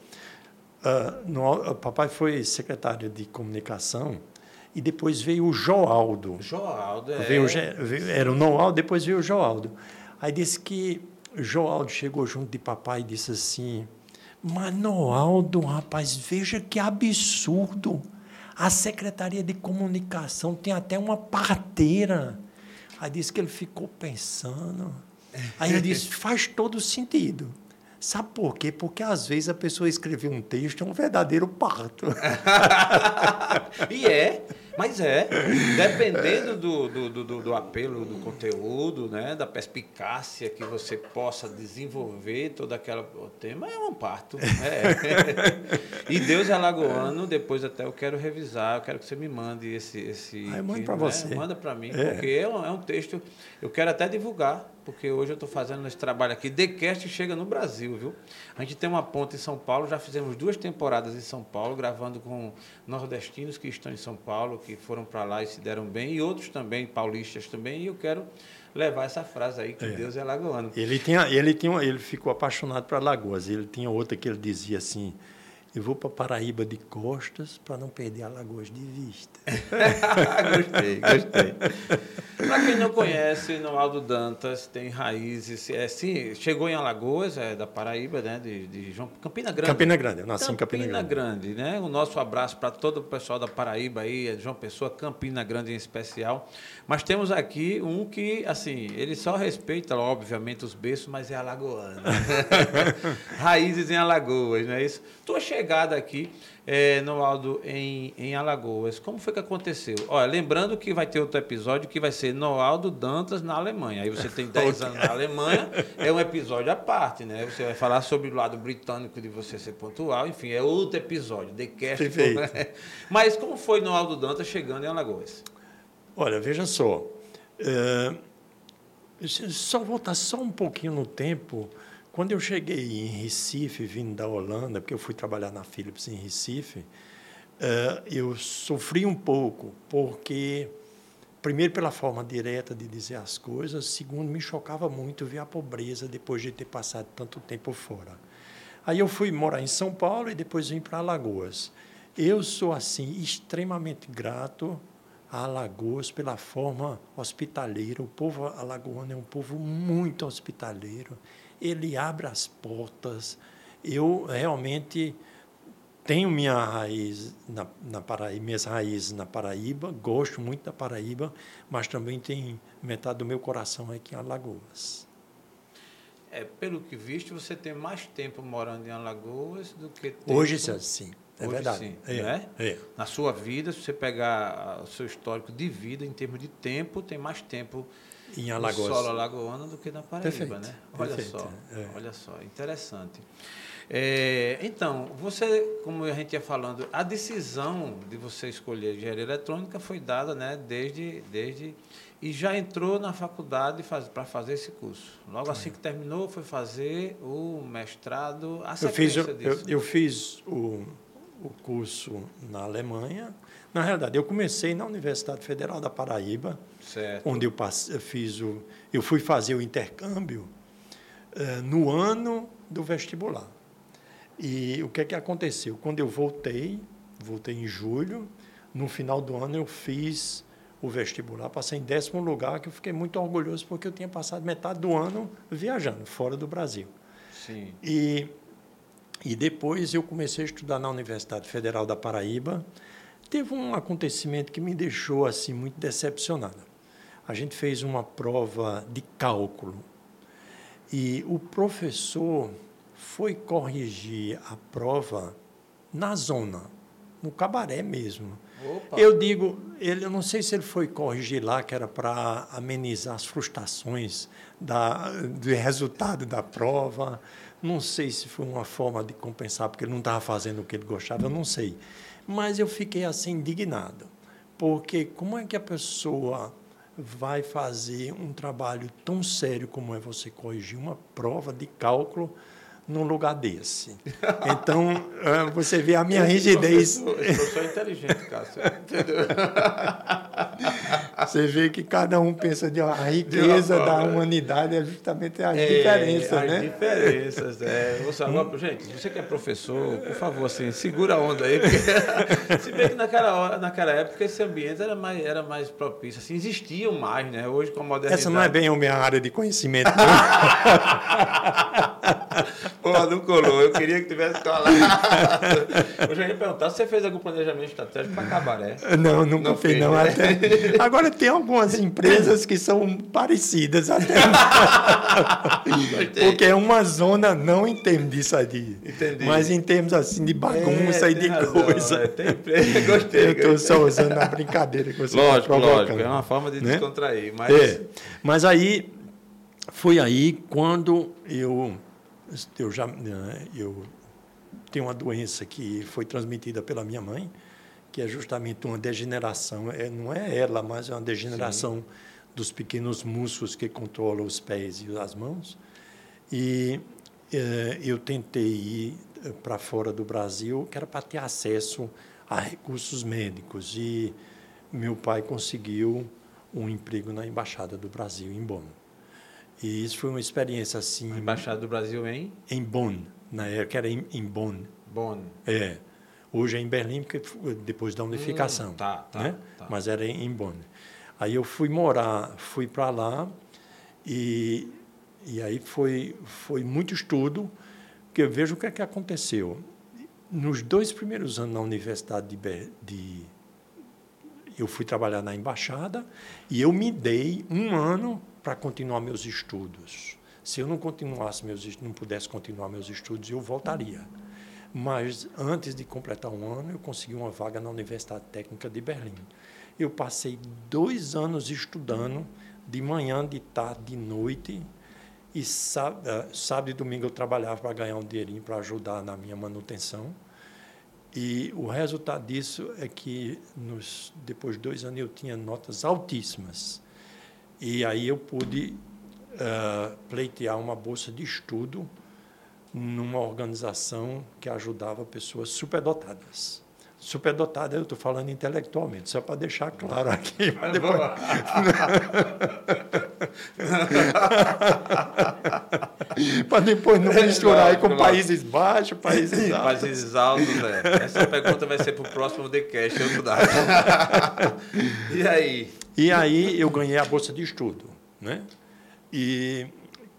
ah, Noaldo, papai foi secretário de comunicação e depois veio o Joaldo. Joaldo, é. Veio, era o Noaldo, depois veio o Joaldo. Aí disse que Joaldo chegou junto de papai e disse assim Manoaldo, rapaz, veja que absurdo. A Secretaria de Comunicação tem até uma parteira. Aí disse que ele ficou pensando. Aí ele disse: faz todo sentido. Sabe por quê? Porque às vezes a pessoa escrever um texto é um verdadeiro parto. e é. Mas é, dependendo do, do, do, do, apelo do conteúdo, né, da perspicácia que você possa desenvolver todo aquele tema, é um parto. É. e Deus é Alagoano, depois até eu quero revisar, eu quero que você me mande esse. esse ah, manda para né, você. Manda para mim, é. porque é um, é um texto, eu quero até divulgar porque hoje eu estou fazendo esse trabalho aqui. TheCast chega no Brasil, viu? A gente tem uma ponta em São Paulo, já fizemos duas temporadas em São Paulo, gravando com nordestinos que estão em São Paulo, que foram para lá e se deram bem, e outros também, paulistas também, e eu quero levar essa frase aí, que é. Deus é lagoano. Ele, tinha, ele, tinha, ele ficou apaixonado por Lagoas, ele tinha outra que ele dizia assim, eu vou para Paraíba de costas para não perder Alagoas de vista. gostei, gostei. para quem não conhece, Noaldo Dantas tem raízes. É, sim, chegou em Alagoas, é da Paraíba, né? De, de João, Campina Grande. Campina Grande, eu nasci Campina em Campina Grande. Campina Grande, né? O nosso abraço para todo o pessoal da Paraíba aí, João Pessoa, Campina Grande em especial. Mas temos aqui um que, assim, ele só respeita, obviamente, os berços, mas é alagoano. raízes em Alagoas, não é isso? Tua chegada aqui é, no Aldo em, em Alagoas. Como foi que aconteceu? Olha, lembrando que vai ter outro episódio que vai ser Noaldo Dantas na Alemanha. Aí você tem 10 anos na Alemanha, é um episódio à parte, né? Você vai falar sobre o lado britânico de você ser pontual, enfim, é outro episódio, The Cast. Perfeito. Mas como foi Noaldo Dantas chegando em Alagoas? Olha, veja só. É, só voltar só um pouquinho no tempo. Quando eu cheguei em Recife, vindo da Holanda, porque eu fui trabalhar na Philips em Recife, eh, eu sofri um pouco, porque, primeiro, pela forma direta de dizer as coisas, segundo, me chocava muito ver a pobreza depois de ter passado tanto tempo fora. Aí eu fui morar em São Paulo e depois vim para Alagoas. Eu sou, assim, extremamente grato a Alagoas pela forma hospitaleira. O povo alagoano é um povo muito hospitaleiro ele abre as portas. Eu realmente tenho minha raiz na, na Paraíba, minhas raízes na Paraíba, gosto muito da Paraíba, mas também tem metade do meu coração aqui em Alagoas. É, pelo que visto, você tem mais tempo morando em Alagoas do que tempo... Hoje sim, é Hoje, verdade. Sim, é, né? é. Na sua vida, se você pegar o seu histórico de vida, em termos de tempo, tem mais tempo em Alagoas. Solo alagoano do que na Paraíba, Perfeito. né? Olha Perfeito. só, é. olha só, interessante. É, então, você, como a gente ia falando, a decisão de você escolher engenharia eletrônica foi dada, né, desde, desde e já entrou na faculdade faz, para fazer esse curso. Logo assim que terminou, foi fazer o mestrado. A eu fiz, eu, eu, eu fiz o, o curso na Alemanha. Na realidade, eu comecei na Universidade Federal da Paraíba certo. onde eu, passei, fiz o, eu fui fazer o intercâmbio uh, no ano do vestibular. E o que é que aconteceu? Quando eu voltei, voltei em julho, no final do ano eu fiz o vestibular, passei em décimo lugar, que eu fiquei muito orgulhoso porque eu tinha passado metade do ano viajando fora do Brasil. Sim. E e depois eu comecei a estudar na Universidade Federal da Paraíba. Teve um acontecimento que me deixou assim muito decepcionado a gente fez uma prova de cálculo e o professor foi corrigir a prova na zona, no cabaré mesmo. Opa. Eu digo, ele, eu não sei se ele foi corrigir lá, que era para amenizar as frustrações da, do resultado da prova. Não sei se foi uma forma de compensar, porque ele não estava fazendo o que ele gostava, eu não sei. Mas eu fiquei assim indignado, porque como é que a pessoa vai fazer um trabalho tão sério como é você corrigir uma prova de cálculo num lugar desse. Então, é, você vê a minha rigidez. Eu sou inteligente, Cássio. Entendeu? Você vê que cada um pensa de uma riqueza da humanidade é justamente as é, diferenças, as né? As diferenças, é. Você, agora, gente, você que é professor, por favor, assim, segura a onda aí. Porque, se bem que naquela, hora, naquela época esse ambiente era mais, era mais propício, assim, existiam mais, né? Hoje com a modernidade... Essa não é bem a minha área de conhecimento. Pô, não colou. Eu queria que tivesse colado. Eu já ia perguntar se você fez algum planejamento estratégico para cabaré. Não, nunca não fiz, não. Né? Até... Agora, tem algumas empresas que são parecidas até. Porque uma zona não entende isso aí. Entendi. Mas em termos assim de bagunça é, e de razão, coisa. É, tem empresa. Gostei. Eu estou só usando a brincadeira que você tá Lógico, lógico. É uma forma de né? descontrair. Mas... É. mas aí, foi aí quando eu eu já né, eu tenho uma doença que foi transmitida pela minha mãe, que é justamente uma degeneração, é, não é ela, mas é uma degeneração Sim. dos pequenos músculos que controlam os pés e as mãos. E é, eu tentei ir eh, para fora do Brasil, que era para ter acesso a recursos médicos. E meu pai conseguiu um emprego na Embaixada do Brasil, em Bonn. E isso foi uma experiência assim. A Embaixada do Brasil em? Em Bonn, na época era em, em Bonn. Bonn. É. Hoje é em Berlim, porque depois da unificação. Hum, tá, tá, né? tá. Mas era em Bonn. Aí eu fui morar, fui para lá e, e aí foi, foi muito estudo, porque eu vejo o que é que aconteceu. Nos dois primeiros anos na Universidade de, Ber- de eu fui trabalhar na embaixada e eu me dei um ano para continuar meus estudos. Se eu não continuasse meus não pudesse continuar meus estudos, eu voltaria. Mas antes de completar um ano, eu consegui uma vaga na Universidade Técnica de Berlim. Eu passei dois anos estudando, de manhã, de tarde, de noite. E sábado, sábado e domingo eu trabalhava para ganhar um dinheirinho para ajudar na minha manutenção. E o resultado disso é que, nos, depois de dois anos, eu tinha notas altíssimas. E aí eu pude eh, pleitear uma bolsa de estudo numa organização que ajudava pessoas superdotadas. Superdotada, eu estou falando intelectualmente, só para deixar claro aqui. depois- para depois não misturar aí com países baixos, países altos. Países altos, é. Essa pergunta vai ser para o próximo TheCast, eu dar. e aí? E aí eu ganhei a bolsa de estudo, né? E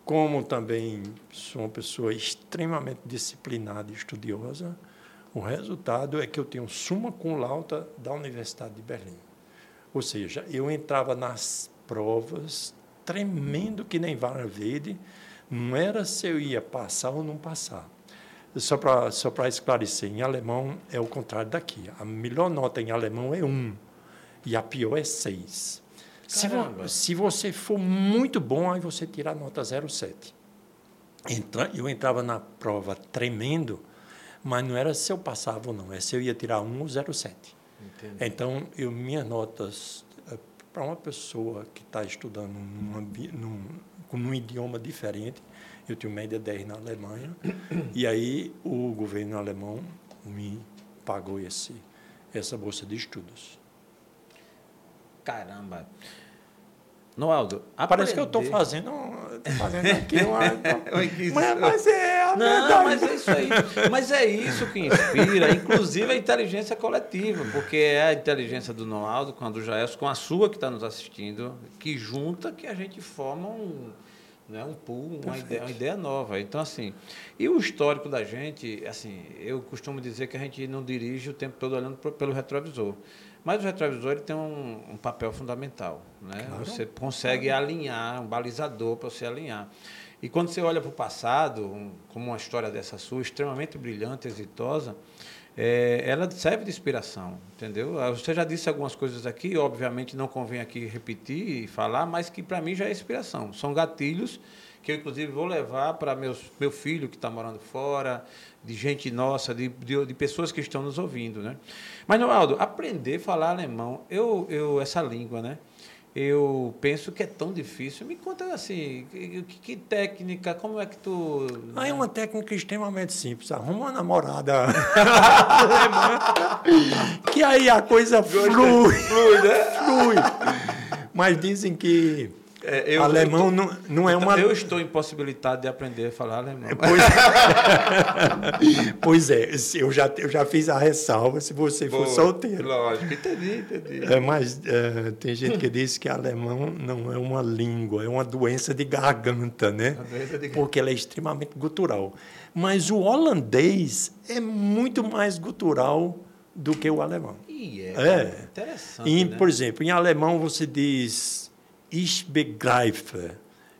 como também sou uma pessoa extremamente disciplinada e estudiosa, o resultado é que eu tenho suma cum laude da Universidade de Berlim. Ou seja, eu entrava nas provas tremendo que nem vara verde, não era se eu ia passar ou não passar. Só para só esclarecer, em alemão é o contrário daqui. A melhor nota em alemão é 1 e a pior é 6. Se, vo- se você for muito bom, aí você tira a nota 0,7. Entra, eu entrava na prova tremendo, mas não era se eu passava ou não, é se eu ia tirar 1 ou 0,7. Entendi. Então, eu, minhas notas, para uma pessoa que está estudando num, num, com um idioma diferente, eu tenho média 10 na Alemanha, e aí o governo alemão me pagou esse, essa bolsa de estudos. Caramba. Noaldo, Parece que eu estou fazendo, tô fazendo aqui uma. Mas, mas é a Não, verdade. mas é isso aí. Mas é isso que inspira, inclusive a inteligência coletiva, porque é a inteligência do Noaldo, com a do Jaelson, com a sua que está nos assistindo, que junta que a gente forma um, né, um pool, uma ideia, uma ideia nova. Então, assim, e o histórico da gente, assim, eu costumo dizer que a gente não dirige o tempo todo olhando pelo retrovisor. Mas o retrovisor ele tem um, um papel fundamental. Né? Claro. Você consegue alinhar, um balizador para você alinhar. E quando você olha para o passado, um- como uma história dessa sua, extremamente brilhante, exitosa, é, ela serve de inspiração, entendeu? Ah, Você já disse algumas coisas aqui, obviamente não convém aqui repetir e falar, mas que para mim já é inspiração. São gatilhos que eu, inclusive, vou levar para meus, meu filho que está morando fora, de gente nossa, de, de, de pessoas que estão nos ouvindo, né? Mas, Noaldo, aprender a falar alemão, eu, eu, essa língua, né? Eu penso que é tão difícil. Me conta assim, que, que- técnica, como é que tu. Aí é uma técnica extremamente simples. Arruma uma namorada que aí a coisa flui. Flui, né? flui. Mas dizem que É, eu- alemão eu tô- não, não é uma. Eu estou impossibilitado de aprender a falar alemão. Pois, pois é, se eu já, eu já fiz a ressalva se você for Boa, solteiro. Lógico, entendi, entendi. É, mas é, tem gente que diz que alemão não é uma língua, é uma doença de garganta, né? De- Porque ela é extremamente gutural. Mas o holandês é muito mais gutural do que o alemão. Ih, é, É. interessante. Em, né? Por exemplo, em alemão você diz ich begreife,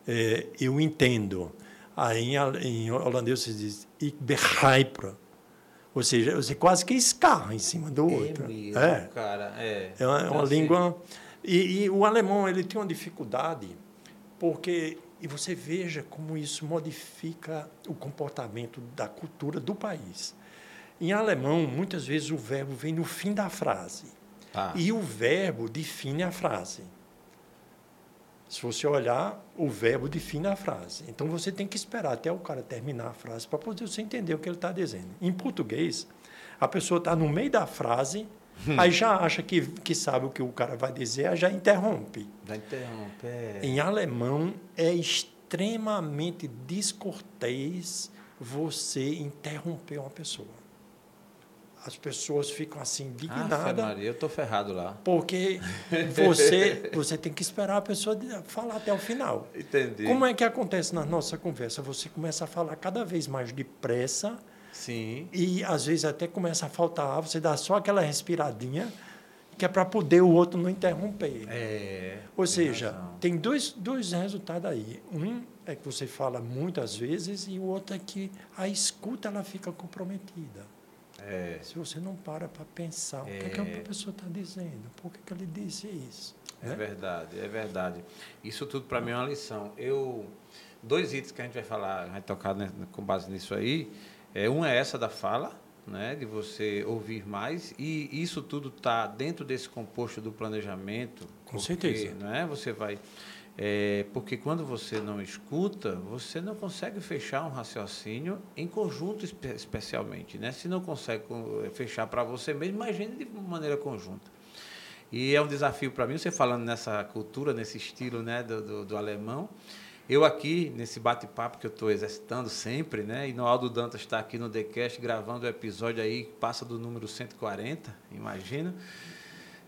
é, eu entendo. Aí em, holandês você diz ich begreipe. Ou seja, você quase que escarra em cima do É outro. mesmo, É. cara. É, É uma, é uma Assim, língua. E, e o alemão ele tem uma dificuldade, porque. E você veja como isso modifica o comportamento da cultura do país. Em alemão, muitas vezes o verbo vem no fim da frase. tá. E o verbo define a frase. Se você olhar, o verbo define a frase. Então você tem que esperar até o cara terminar a frase para poder você entender o que ele está dizendo. Em português, a pessoa está no meio da frase, aí já acha que, que sabe o que o cara vai dizer, aí já interrompe. Já interrompe. É. Em alemão, é extremamente descortês você interromper uma pessoa. As pessoas ficam assim Ah, indignadas. Maria, eu tô ferrado lá. porque você, você tem que esperar a pessoa falar até o final. Entendi. Como é que acontece na nossa conversa? Você começa a falar cada vez mais depressa Sim. e às vezes até começa a faltar ar, você dá só aquela respiradinha que é para poder o outro não interromper. É. Ou seja, razão. tem dois, dois resultados aí. Um é que você fala muitas vezes e o outro é que a escuta ela fica comprometida. É. Se você não para para pensar o que, é que a pessoa está dizendo, por que, que ele disse isso. É né? verdade, é verdade. Isso tudo para mim é uma lição. Eu dois itens que a gente vai falar, vai tocar né, com base nisso aí. É um é essa da fala, né, de você ouvir mais e isso tudo está dentro desse composto do planejamento. Com porque, certeza. Né, você vai é, porque quando você não escuta, você não consegue fechar um raciocínio em conjunto, espe- especialmente. Né? Se não consegue co- fechar para você mesmo, imagine de maneira conjunta. E é um desafio para mim, você falando nessa cultura, nesse estilo né, do, do, do alemão. Eu aqui, nesse bate-papo que eu estou exercitando sempre, né? E Noaldo Dantas está aqui no TheCast gravando o episódio aí que passa do número 140, imagina.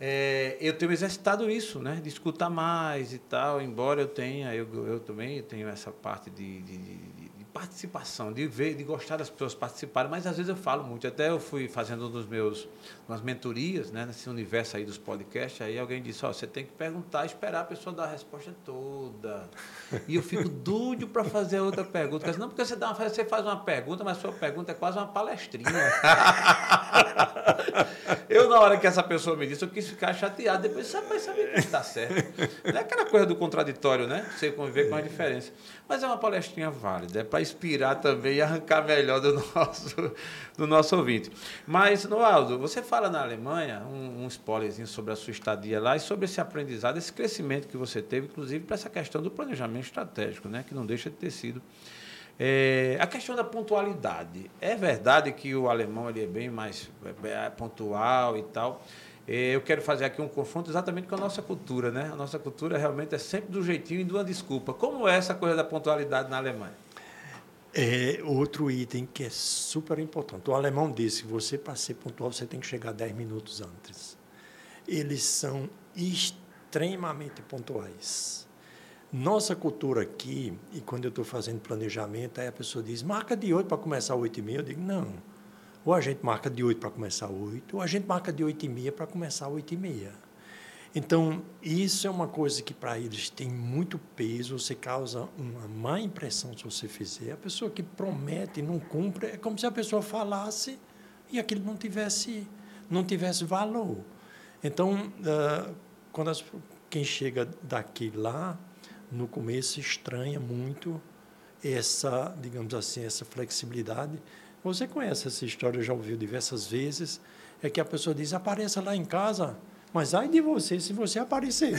É, eu tenho exercitado isso, né? De escutar mais e tal, embora eu tenha, eu, eu também tenho essa parte de, de, de- de participação, de ver, de gostar das pessoas participarem, mas às vezes eu falo muito. Até eu fui fazendo um dos meus umas mentorias, né? Nesse universo aí dos podcasts, aí alguém disse, ó, você tem que perguntar, esperar a pessoa dar a resposta toda. E eu fico doido para fazer outra pergunta. Não, porque você, dá uma, você faz uma pergunta, mas sua pergunta é quase uma palestrinha. Eu, na hora que essa pessoa me disse, eu quis ficar chateado. Depois, rapaz, sabe que está certo. Não é aquela coisa do contraditório, né? Você conviver com a diferença. Mas é uma palestrinha válida, é para inspirar também e arrancar melhor do nosso, do nosso ouvinte. Mas, Noaldo, você fala na Alemanha, um, um spoilerzinho sobre a sua estadia lá e sobre esse aprendizado, esse crescimento que você teve, inclusive para essa questão do planejamento estratégico, né? Que não deixa de ter sido. É, a questão da pontualidade. É verdade que o alemão ele é bem mais é, pontual e tal. É, eu quero fazer aqui um confronto exatamente com a nossa cultura, né? A nossa cultura realmente é sempre do jeitinho e de uma desculpa. Como é essa coisa da pontualidade na Alemanha? É outro item que é super importante. O alemão disse que você, para ser pontual, você tem que chegar 10 minutos antes. Eles são extremamente pontuais. Nossa cultura aqui, e quando eu estou fazendo planejamento, aí a pessoa diz, marca de 8 para começar 8 e meia. Eu digo, não. Ou a gente marca de 8 para começar 8, ou a gente marca de 8 e meia para começar 8 e meia. Então, isso é uma coisa que para eles tem muito peso, você causa uma má impressão se você fizer. A pessoa que promete e não cumpre, é como se a pessoa falasse e aquilo não tivesse, não tivesse valor. Então, ah, quando as, quem chega daqui lá, no começo estranha muito essa, digamos assim, essa flexibilidade. Você conhece essa história, já ouviu diversas vezes, é que a pessoa diz, apareça lá em casa, mas ai de você se você aparecer.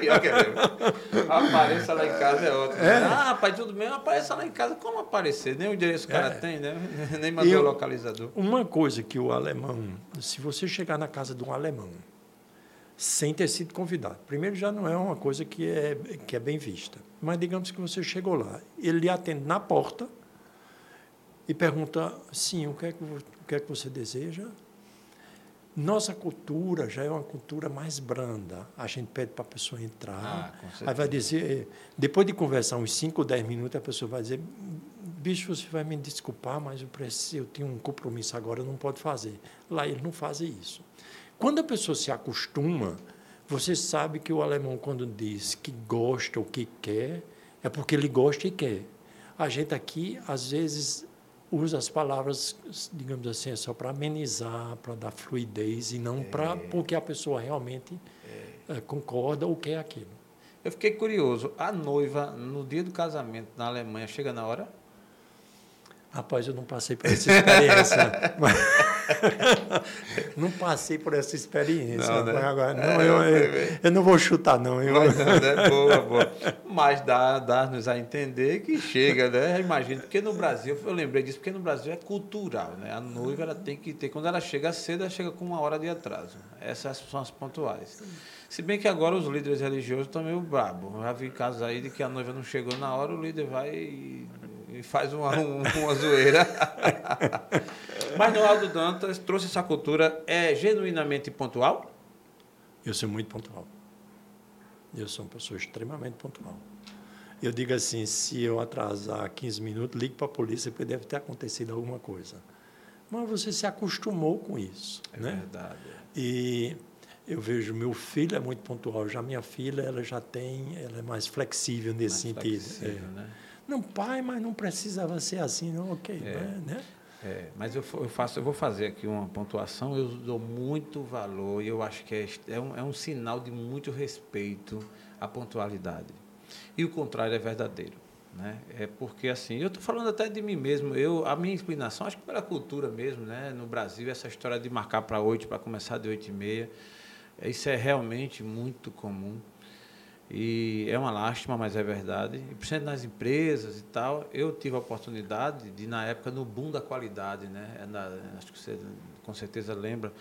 Pior que é mesmo. Apareça lá em casa é ótimo. É. Ah, rapaz, tudo bem, apareça lá em casa. Como aparecer? Nem o endereço o cara É. tem, né? Nem mandou o localizador. Uma coisa que o alemão, se você chegar na casa de um alemão sem ter sido convidado, primeiro já não é uma coisa que é, que é bem vista, mas digamos que você chegou lá, ele lhe atende na porta e pergunta, sim, o que é que, o que, é que você deseja? Nossa cultura já é uma cultura mais branda. A gente pede para a pessoa entrar. Ah, aí vai dizer, depois de conversar uns 5 ou 10 minutos, a pessoa vai dizer: bicho, você vai me desculpar, mas eu, preciso, eu tenho um compromisso agora, eu não pode fazer. Lá eles não fazem isso. Quando a pessoa se acostuma, você sabe que o alemão, quando diz que gosta ou que quer, é porque ele gosta e quer. A gente aqui, às vezes, usa as palavras, digamos assim, é só para amenizar, para dar fluidez, e não para porque a pessoa realmente eh, concorda ou quer aquilo. Eu fiquei curioso. A noiva, no dia do casamento na Alemanha, chega na hora? Rapaz, eu não passei por essa experiência. não passei por essa experiência. Não, né? agora, não, eu, eu, eu não vou chutar, não. Eu, Mas, né? Boa, boa. Mas dá, dá-nos a entender que chega, né? Eu Imagino, porque no Brasil, eu lembrei disso, porque no Brasil é cultural, né? A noiva ela tem que ter, quando ela chega cedo, ela chega com uma hora de atraso. Essas são as pontuais. Se bem que agora os líderes religiosos estão meio brabo. Eu já vi casos aí de que a noiva não chegou na hora, o líder vai e, e faz uma, um- uma zoeira. Mas Noaldo Dantas trouxe essa cultura, é genuinamente pontual? Eu sou muito pontual. Eu sou uma pessoa extremamente pontual. Eu digo assim, se eu atrasar 15 minutos, ligo para a polícia porque deve ter acontecido alguma coisa. Mas você se acostumou com isso, É né? verdade. E eu vejo meu filho é muito pontual, já minha filha ela já tem, ela é mais flexível nesse Mais sentido. flexível, é. né? Não, pai, mas não precisava ser assim, não, ok, né? É, mas eu, eu faço, eu vou fazer aqui uma pontuação. Eu dou muito valor e eu acho que é, é, um, é um sinal de muito respeito à pontualidade. E o contrário é verdadeiro, né? É porque assim, eu estou falando até de mim mesmo. Eu, a minha inclinação, acho que pela cultura mesmo, né? No Brasil, essa história de marcar para oito, para começar de oito e meia, é, isso é realmente muito comum. E é uma lástima, mas é verdade. E principalmente nas empresas e tal, eu tive a oportunidade de, na época, no boom da qualidade, né? É na- acho que você com certeza lembra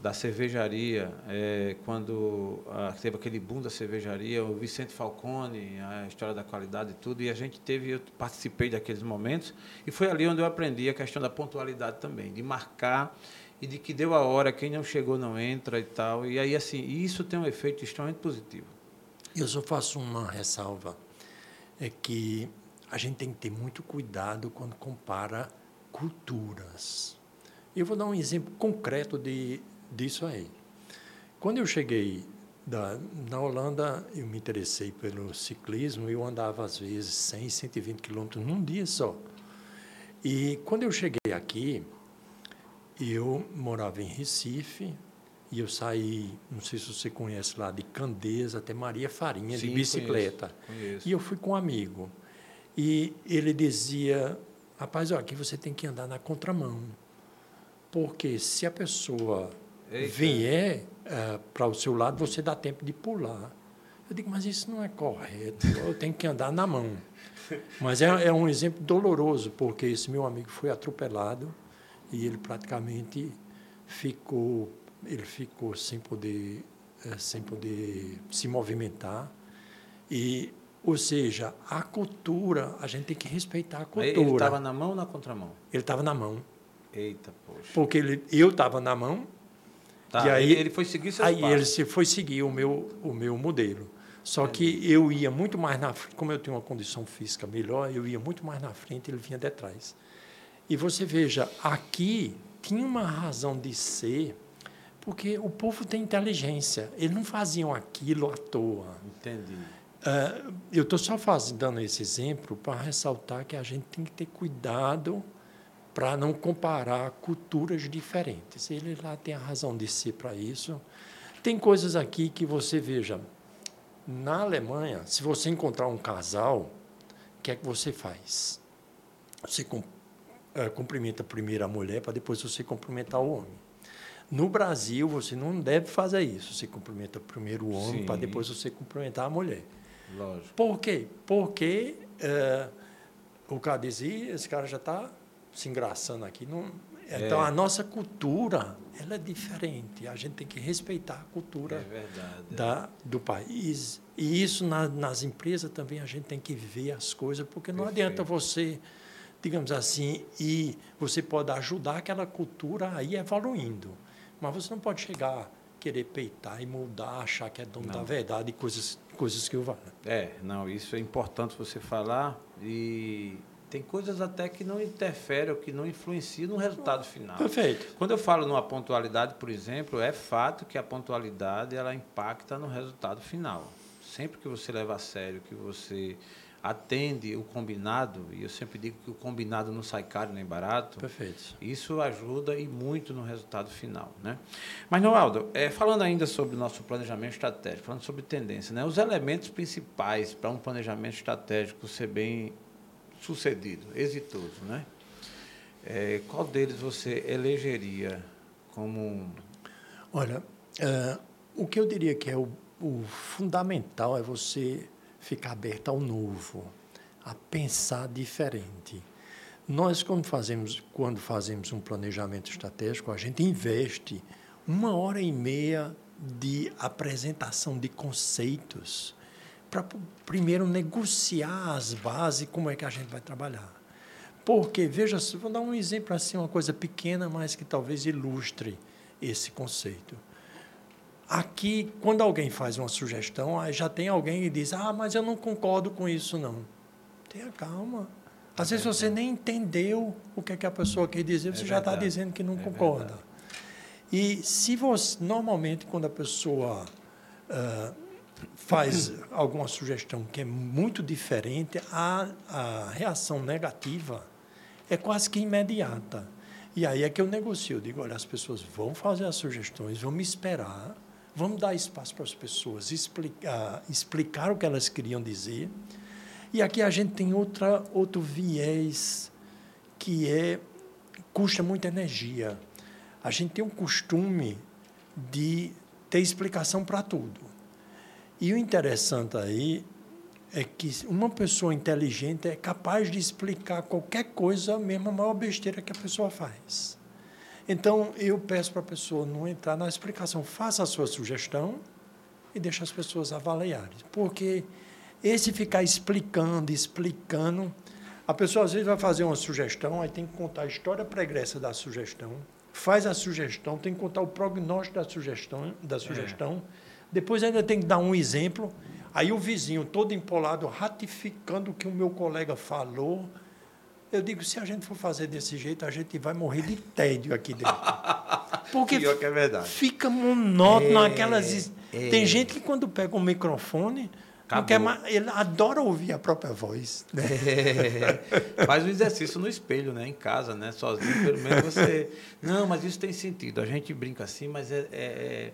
da cervejaria, é, quando ah, teve aquele boom da cervejaria, o Vicente Falcone, a história da qualidade e tudo, e a gente teve, eu participei daqueles momentos, e foi ali onde eu aprendi a questão da pontualidade também, de marcar e de que deu a hora, quem não chegou não entra e tal. E aí, assim, isso tem um efeito extremamente positivo. Eu só faço uma ressalva, é que a gente tem que ter muito cuidado quando compara culturas. Eu vou dar um exemplo concreto de, disso aí. Quando eu cheguei da, na Holanda, eu me interessei pelo ciclismo, eu andava às vezes 100, 120 quilômetros num dia só. E quando eu cheguei aqui, eu morava em Recife, e eu saí, não sei se você conhece lá, de Candeias até Maria Farinha, Sim, de bicicleta. conheço, conheço. E eu fui com um amigo. E ele dizia, rapaz, ó, aqui você tem que andar na contramão. Porque se a pessoa Eita. vier para o seu lado, você dá tempo de pular. Eu digo, mas isso não é correto, eu tenho que andar na mão. Mas é, é um exemplo doloroso, porque esse meu amigo foi atropelado e ele praticamente ficou, ele ficou sem poder, eh, sem poder se movimentar. E, ou seja, a cultura, a gente tem que respeitar a cultura. Ele estava na mão ou na contramão? Ele estava na mão, Eita, poxa. porque ele, eu estava na mão Tá, e aí- ele- foi seguir seus Aí passos. ele se foi seguir o meu, o meu modelo. Só que eu ia muito mais na frente, como eu tenho uma condição física melhor, eu ia muito mais na frente, ele vinha de trás. E você veja, aqui tinha uma razão de ser, porque o povo tem inteligência. Eles não faziam aquilo à toa. Entendi. Ah, eu estou só faz, dando esse exemplo para ressaltar que a gente tem que ter cuidado para não comparar culturas diferentes. Ele lá tem a razão de ser para isso. Tem coisas aqui que você veja. Na Alemanha, se você encontrar um casal, o que é que você faz? Você eh, cumprimenta primeiro a mulher para depois você cumprimentar o homem. No Brasil, você não deve fazer isso. Você cumprimenta primeiro o homem para depois você cumprimentar a mulher. Lógico. Por quê? Porque eh, o cara dizia, esse cara já está se engraçando aqui. Não, então, É. a nossa cultura ela é diferente. A gente tem que respeitar a cultura É da, do país. E isso na, nas empresas também a gente tem que ver as coisas, porque não Perfeito. adianta você, digamos assim, e você pode ajudar aquela cultura a ir evoluindo. Mas você não pode chegar, querer peitar e mudar, achar que é dono Não. da verdade e coisas, coisas que eu valo. É, não, isso é importante você falar e tem coisas até que não interferem ou que não influenciam no resultado final. Perfeito. Quando eu falo numa pontualidade, por exemplo, é fato que a pontualidade ela impacta no resultado final. Sempre que você leva a sério, que você atende o combinado, e eu sempre digo que o combinado não sai caro nem barato, Perfeito. isso ajuda e muito no resultado final. Né? Mas, Noaldo, é, falando ainda sobre o nosso planejamento estratégico, falando sobre tendência, né? os elementos principais para um planejamento estratégico ser bem sucedido, exitoso, né? É, qual deles você elegeria como Olha, eh, o que eu diria que é o, o fundamental é você ficar aberto ao novo, a pensar diferente. Nós, quando fazemos, quando fazemos um planejamento estratégico, a gente investe uma hora e meia de apresentação de conceitos para primeiro negociar as bases como é que a gente vai trabalhar. Porque, veja, vou dar um exemplo assim, uma coisa pequena, mas que talvez ilustre esse conceito. Aqui, quando alguém faz uma sugestão, já tem alguém que diz: Ah, mas eu não concordo com isso, não. Tenha calma. Às é vezes você nem entendeu o que, é que a pessoa quer dizer, você é já está dizendo que não é concorda. Verdade. E se você, normalmente, quando a pessoa uh, faz alguma sugestão que é muito diferente, a, a reação negativa é quase que imediata. E aí é que eu negocio. Eu digo, olha, as pessoas vão fazer as sugestões, vão me esperar, vamos dar espaço para as pessoas explicar, explicar o que elas queriam dizer. E aqui a gente tem outra, outro viés que é custa muita energia. A gente tem um costume de ter explicação para tudo. E o interessante aí é que uma pessoa inteligente é capaz de explicar qualquer coisa, mesmo a maior besteira que a pessoa faz. Então, eu peço para a pessoa não entrar na explicação, faça a sua sugestão e deixe as pessoas avaliarem. Porque esse ficar explicando, explicando, a pessoa às vezes vai fazer uma sugestão, aí tem que contar a história pregressa da sugestão, faz a sugestão, tem que contar o prognóstico da sugestão, da sugestão. É. depois ainda tem que dar um exemplo Aí o vizinho, todo empolado, ratificando o que o meu colega falou. Eu digo, se a gente for fazer desse jeito, a gente vai morrer de tédio aqui dentro. Porque é fica monótono é, aquelas. É. Tem gente que quando pega um microfone, não quer mais, ele adora ouvir a própria voz. Né? É, faz um exercício no espelho, né? em casa, né? sozinho, pelo menos você. Não, mas isso tem sentido. A gente brinca assim, mas é, é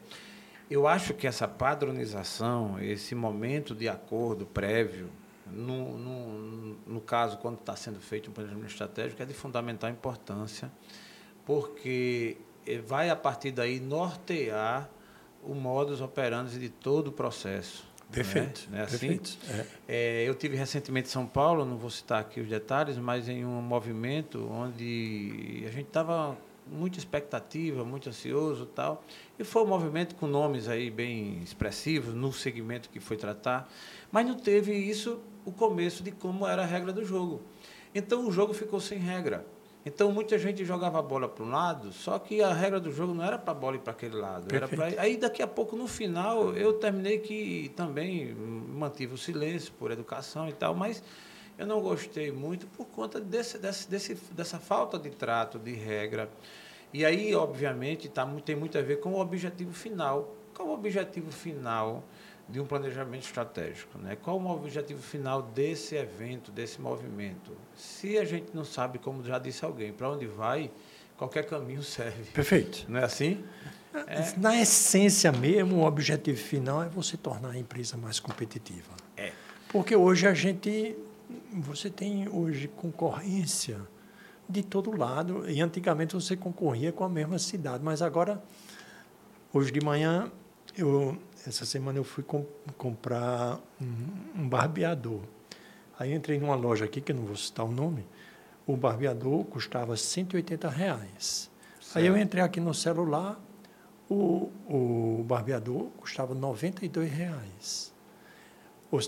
eu acho que essa padronização, esse momento de acordo prévio, no, no, no caso, quando está sendo feito um planejamento estratégico, é de fundamental importância, porque vai, a partir daí, nortear o modus operandi de todo o processo. Perfeito. Né? É assim? Perfeito. É. É, eu tive recentemente em São Paulo, não vou citar aqui os detalhes, mas em um movimento onde a gente estava muita expectativa, muito ansioso tal. E foi um movimento com nomes aí bem expressivos no segmento que foi tratar, mas não teve isso o começo de como era a regra do jogo. Então o jogo ficou sem regra. Então muita gente jogava a bola para um lado, só que a regra do jogo não era para a bola ir para aquele lado. Era pra... Aí daqui a pouco, no final, eu terminei que também mantive o silêncio por educação e tal, mas eu não gostei muito por conta desse, desse, desse, dessa falta de trato, de regra. E aí, obviamente, tá, tem muito a ver com o objetivo final. Qual o objetivo final de um planejamento estratégico? Né? Qual o objetivo final desse evento, desse movimento? Se a gente não sabe, como já disse alguém, para onde vai, qualquer caminho serve. Perfeito. Não é assim? É. Na essência mesmo, o objetivo final é você tornar a empresa mais competitiva. É. Porque hoje a gente você tem hoje concorrência de todo lado. E antigamente você concorria com a mesma cidade, mas agora, hoje de manhã, eu, essa semana eu fui com, comprar um, um, barbeador. Aí entrei numa loja aqui, que eu não vou citar o nome, o barbeador custava 180 reais. Certo. Aí eu entrei aqui no celular, o, o barbeador custava 92 reais.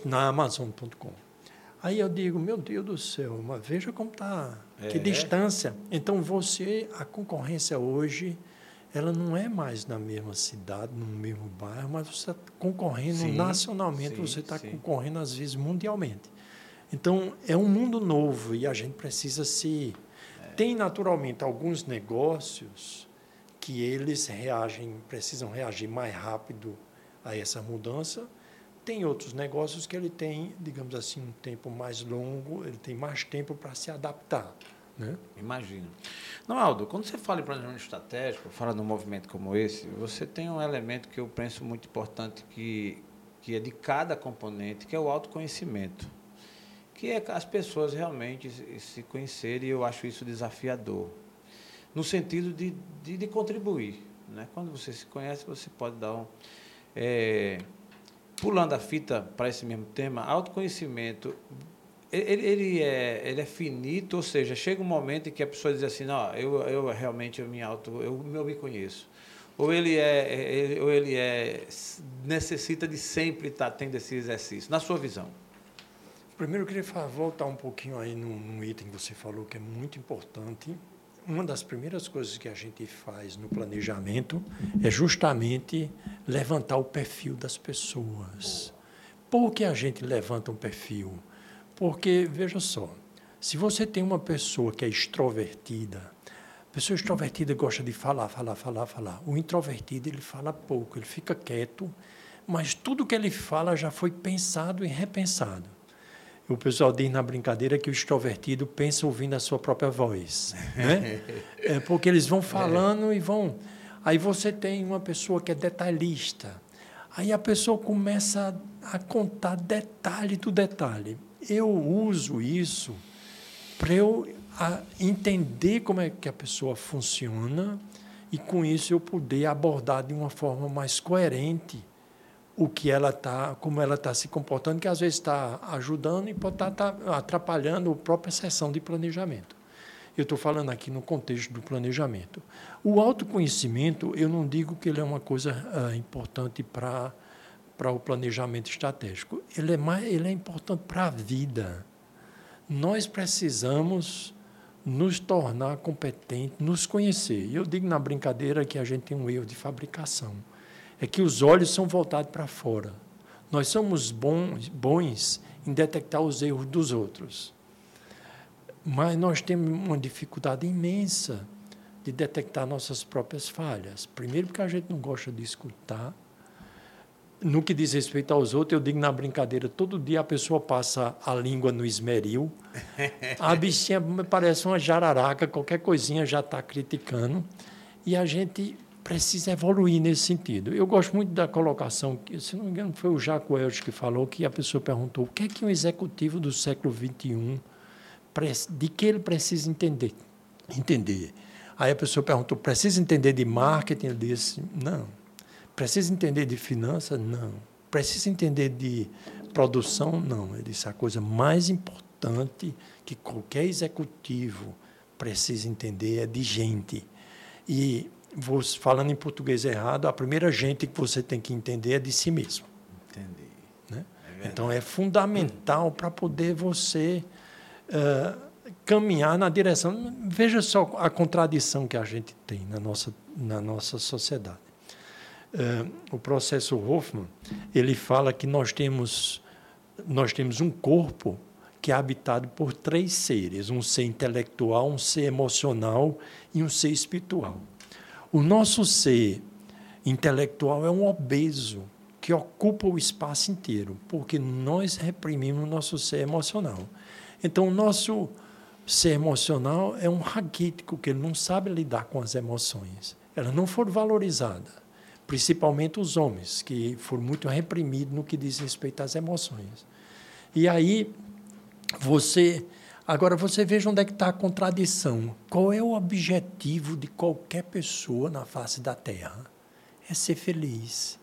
Na Amazon.com. Aí eu digo, meu Deus do céu, mas veja como está, é. que distância. Então você, a concorrência hoje, ela não é mais na mesma cidade, no mesmo bairro, mas você está concorrendo sim, nacionalmente, sim, você está concorrendo às vezes mundialmente. Então é um mundo novo e a gente precisa se é. tem naturalmente alguns negócios que eles reagem, precisam reagir mais rápido a essa mudança tem outros negócios que ele tem, digamos assim, um tempo mais longo, ele tem mais tempo para se adaptar. Né? Imagino. Não, Aldo, quando você fala em planejamento estratégico, fala num movimento como esse, você tem um elemento que eu penso muito importante que, que é de cada componente, que é o autoconhecimento. Que é as pessoas realmente se conhecerem, e eu acho isso desafiador. No sentido de, de, de contribuir. Né? Quando você se conhece, você pode dar um. É, pulando a fita para esse mesmo tema, autoconhecimento, ele, ele, é, ele é finito, ou seja, chega um momento em que a pessoa diz assim, não, eu, eu realmente eu me auto, eu, eu me conheço. Ou ele é, ele, ou ele é necessita de sempre estar tendo esse exercício, na sua visão? Primeiro, eu queria voltar um pouquinho aí num, num item que você falou que é muito importante. Uma das primeiras coisas que a gente faz no planejamento é justamente levantar o perfil das pessoas. Por que a gente levanta um perfil? Porque, veja só, se você tem uma pessoa que é extrovertida, a pessoa extrovertida gosta de falar, falar, falar, falar. O introvertido, ele fala pouco, ele fica quieto, mas tudo que ele fala já foi pensado e repensado. O pessoal diz na brincadeira que o extrovertido pensa ouvindo a sua própria voz. Né? é porque eles vão falando e vão. Aí você tem uma pessoa que é detalhista. Aí a pessoa começa a, a contar detalhe do detalhe. Eu uso isso para eu entender como é que a pessoa funciona e com isso eu poder abordar de uma forma mais coerente o que ela está, como ela está se comportando, que às vezes está ajudando e pode estar tá, tá atrapalhando a própria sessão de planejamento. Eu estou falando aqui no contexto do planejamento. O autoconhecimento, eu não digo que ele é uma coisa uh, importante para para o planejamento estratégico. Ele é mais, ele é importante para a vida. Nós precisamos nos tornar competentes, nos conhecer. Eu digo na brincadeira que a gente tem um erro de fabricação é que os olhos são voltados para fora. Nós somos bons, bons em detectar os erros dos outros. Mas nós temos uma dificuldade imensa de detectar nossas próprias falhas. Primeiro, porque a gente não gosta de escutar. No que diz respeito aos outros, eu digo na brincadeira: todo dia a pessoa passa a língua no esmeril, a bichinha parece uma jararaca, qualquer coisinha já está criticando, e a gente precisa evoluir nesse sentido. Eu gosto muito da colocação, que, se não me engano, foi o Jacques Welch que falou, que a pessoa perguntou o que é que um executivo do século XXI, de que ele precisa entender? Entender. Aí a pessoa perguntou, precisa entender de marketing? Ele disse, não. Precisa entender de finanças? Não. Precisa entender de produção? Não. Ele disse, a coisa mais importante que qualquer executivo precisa entender é de gente. E falando em português errado, a primeira gente que você tem que entender é de si mesmo. Entendi. Né? É então é fundamental para poder você uh, caminhar na direção. Veja só a contradição que a gente tem na nossa, na nossa sociedade. Uh, o processo Hoffman ele fala que nós temos nós temos um corpo que é habitado por três seres: um ser intelectual, um ser emocional e um ser espiritual. O nosso ser intelectual é um obeso que ocupa o espaço inteiro, porque nós reprimimos o nosso ser emocional. Então, o nosso ser emocional é um raquítico, que ele não sabe lidar com as emoções. Elas não foram valorizadas, principalmente os homens, que foram muito reprimidos no que diz respeito às emoções. E aí, você Agora, você veja onde é que está a contradição. Qual é o objetivo de qualquer pessoa na face da Terra? É ser feliz.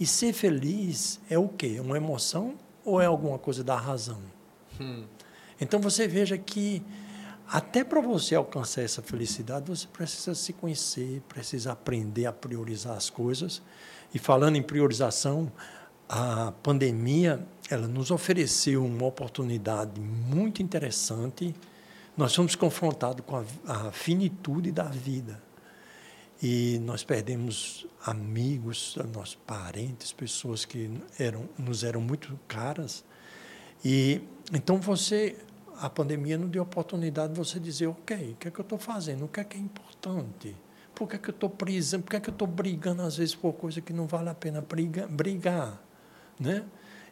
E ser feliz é o quê? Uma emoção ou é alguma coisa da razão? Hum. Então, você veja que até para você alcançar essa felicidade, você precisa se conhecer, precisa aprender a priorizar as coisas. E falando em priorização, a pandemia ela nos ofereceu uma oportunidade muito interessante. Nós fomos confrontados com a, a finitude da vida. E nós perdemos amigos, nossos parentes, pessoas que eram, nos eram muito caras. E então você, a pandemia não deu oportunidade de você dizer, ok, o que é que eu estou fazendo? O que é que é importante? Por que, é que eu estou prisando? Por que, é que eu estou brigando às vezes por coisa que não vale a pena brigar? brigar né?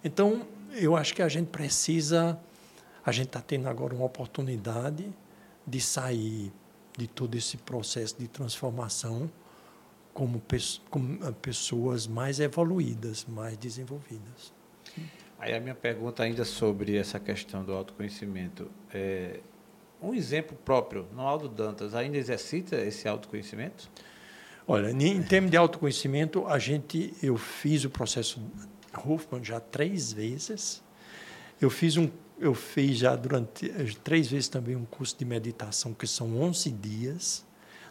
Então, eu acho que a gente precisa, a gente está tendo agora uma oportunidade de sair de todo esse processo de transformação como, como eh, pessoas mais evoluídas, mais desenvolvidas. Aí a minha pergunta ainda sobre essa questão do autoconhecimento. É, um exemplo próprio, Aldo Dantas, ainda exercita esse autoconhecimento? Olha, em termos de autoconhecimento, a gente, eu fiz o processo Hoffman já três vezes. Eu fiz um eu fiz já durante três vezes também um curso de meditação que são 11 dias.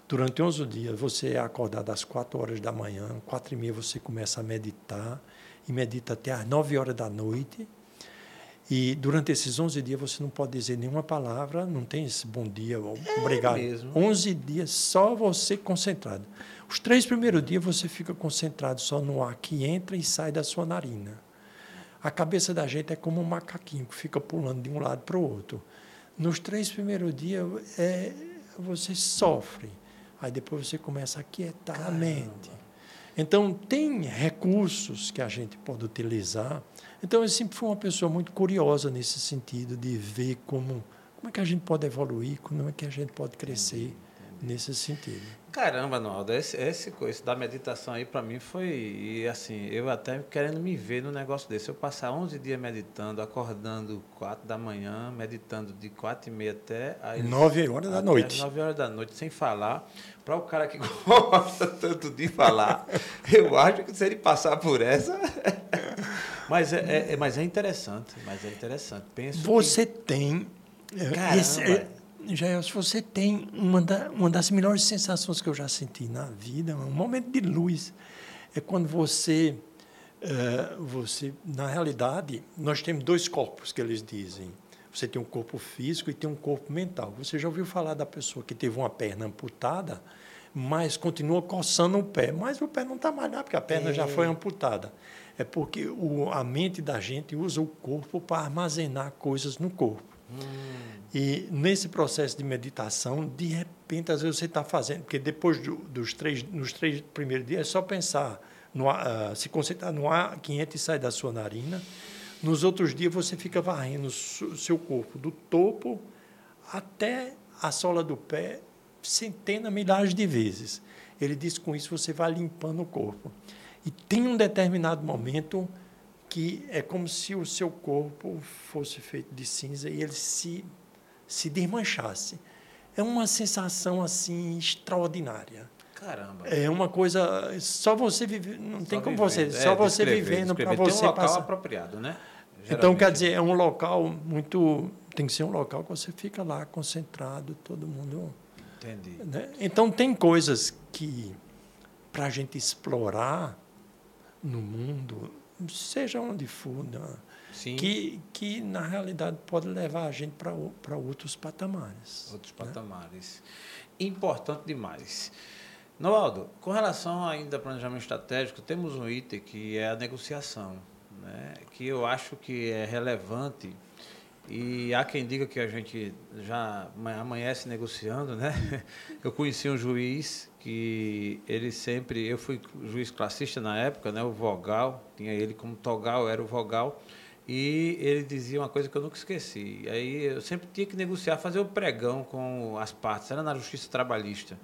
Durante 11 dias você é acordado às 4 horas da manhã, quatro e meia você começa a meditar e medita até às 9 horas da noite. E durante esses 11 dias você não pode dizer nenhuma palavra, não tem esse bom dia, é obrigado. Mesmo. 11 dias só você concentrado. Os três primeiros dias você fica concentrado só no ar que entra e sai da sua narina. A cabeça da gente é como um macaquinho que fica pulando de um lado para o outro. Nos três primeiros dias é, você sofre, aí depois você começa a quietar Caramba. a mente. Então, tem recursos que a gente pode utilizar. Então, eu sempre fui uma pessoa muito curiosa nesse sentido, de ver como, como é que a gente pode evoluir, como é que a gente pode crescer nesse sentido. Caramba, Naldo, esse, esse coisa da meditação aí para mim foi, e assim, eu até querendo me ver no negócio desse. Eu passar 11 dias meditando, acordando 4 da manhã, meditando de 4 e meia até... Às, 9 horas da noite. 9 horas da noite, sem falar. Para o cara que gosta tanto de falar, eu acho que se ele passar por essa... mas, é, é, é, mas é interessante, mas é interessante. Penso Você que... tem... É, Caramba, esse, é, Jael, se você tem uma, da, uma das melhores sensações que eu já senti na vida, um momento de luz, é quando você, uh, você, na realidade, nós temos dois corpos que eles dizem. Você tem um corpo físico e tem um corpo mental. Você já ouviu falar da pessoa que teve uma perna amputada, mas continua coçando o pé, mas o pé não está mais lá, porque a perna é. já foi amputada. É porque o, a mente da gente usa o corpo para armazenar coisas no corpo. E nesse processo de meditação, de repente, às vezes você está fazendo, porque depois do, dos três, nos três primeiros dias é só pensar, no uh, se concentrar no ar que entra e sai da sua narina. Nos outros dias você fica varrendo o seu corpo do topo até a sola do pé centenas, milhares de vezes. Ele diz com isso você vai limpando o corpo. E tem um determinado momento que é como se o seu corpo fosse feito de cinza e ele se, se desmanchasse. É uma sensação assim extraordinária. Caramba. É uma coisa. Só você viver. Não só tem como você. É, só você vivendo para você tem um local passar. apropriado, né? Geralmente. Então, quer dizer, é um local muito. Tem que ser um local que você fica lá concentrado, todo mundo. Entendi. Né? Então, tem coisas que, para a gente explorar no mundo, seja onde for, né? que, que na realidade pode levar a gente para outros patamares. Outros né? patamares. Importante demais. Noaldo, com relação ainda ao planejamento estratégico, temos um item que é a negociação, né? que eu acho que é relevante e há quem diga que a gente já amanhece negociando, né? Eu conheci um juiz que ele sempre, eu fui juiz classista na época, né? O vogal, tinha ele como togal, era o vogal, e ele dizia uma coisa que eu nunca esqueci. Aí eu sempre tinha que negociar, fazer o pregão com as partes, era na justiça trabalhista.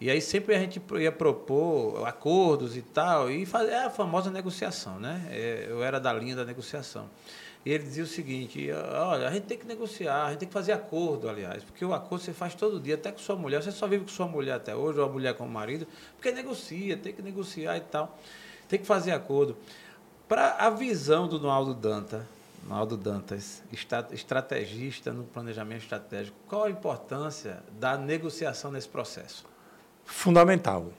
E aí sempre a gente ia propor acordos e tal, e fazer a famosa negociação, né? É, eu era da linha da negociação. Ele dizia o seguinte: olha, a gente tem que negociar, a gente tem que fazer acordo, aliás, porque o acordo você faz todo dia, até com sua mulher. Você só vive com sua mulher até hoje, ou a mulher com o marido, porque negocia, tem que negociar e tal. Tem que fazer acordo. Para a visão do Noaldo Danta, Noaldo Dantas, estrategista no planejamento estratégico, qual a importância da negociação nesse processo? Fundamental.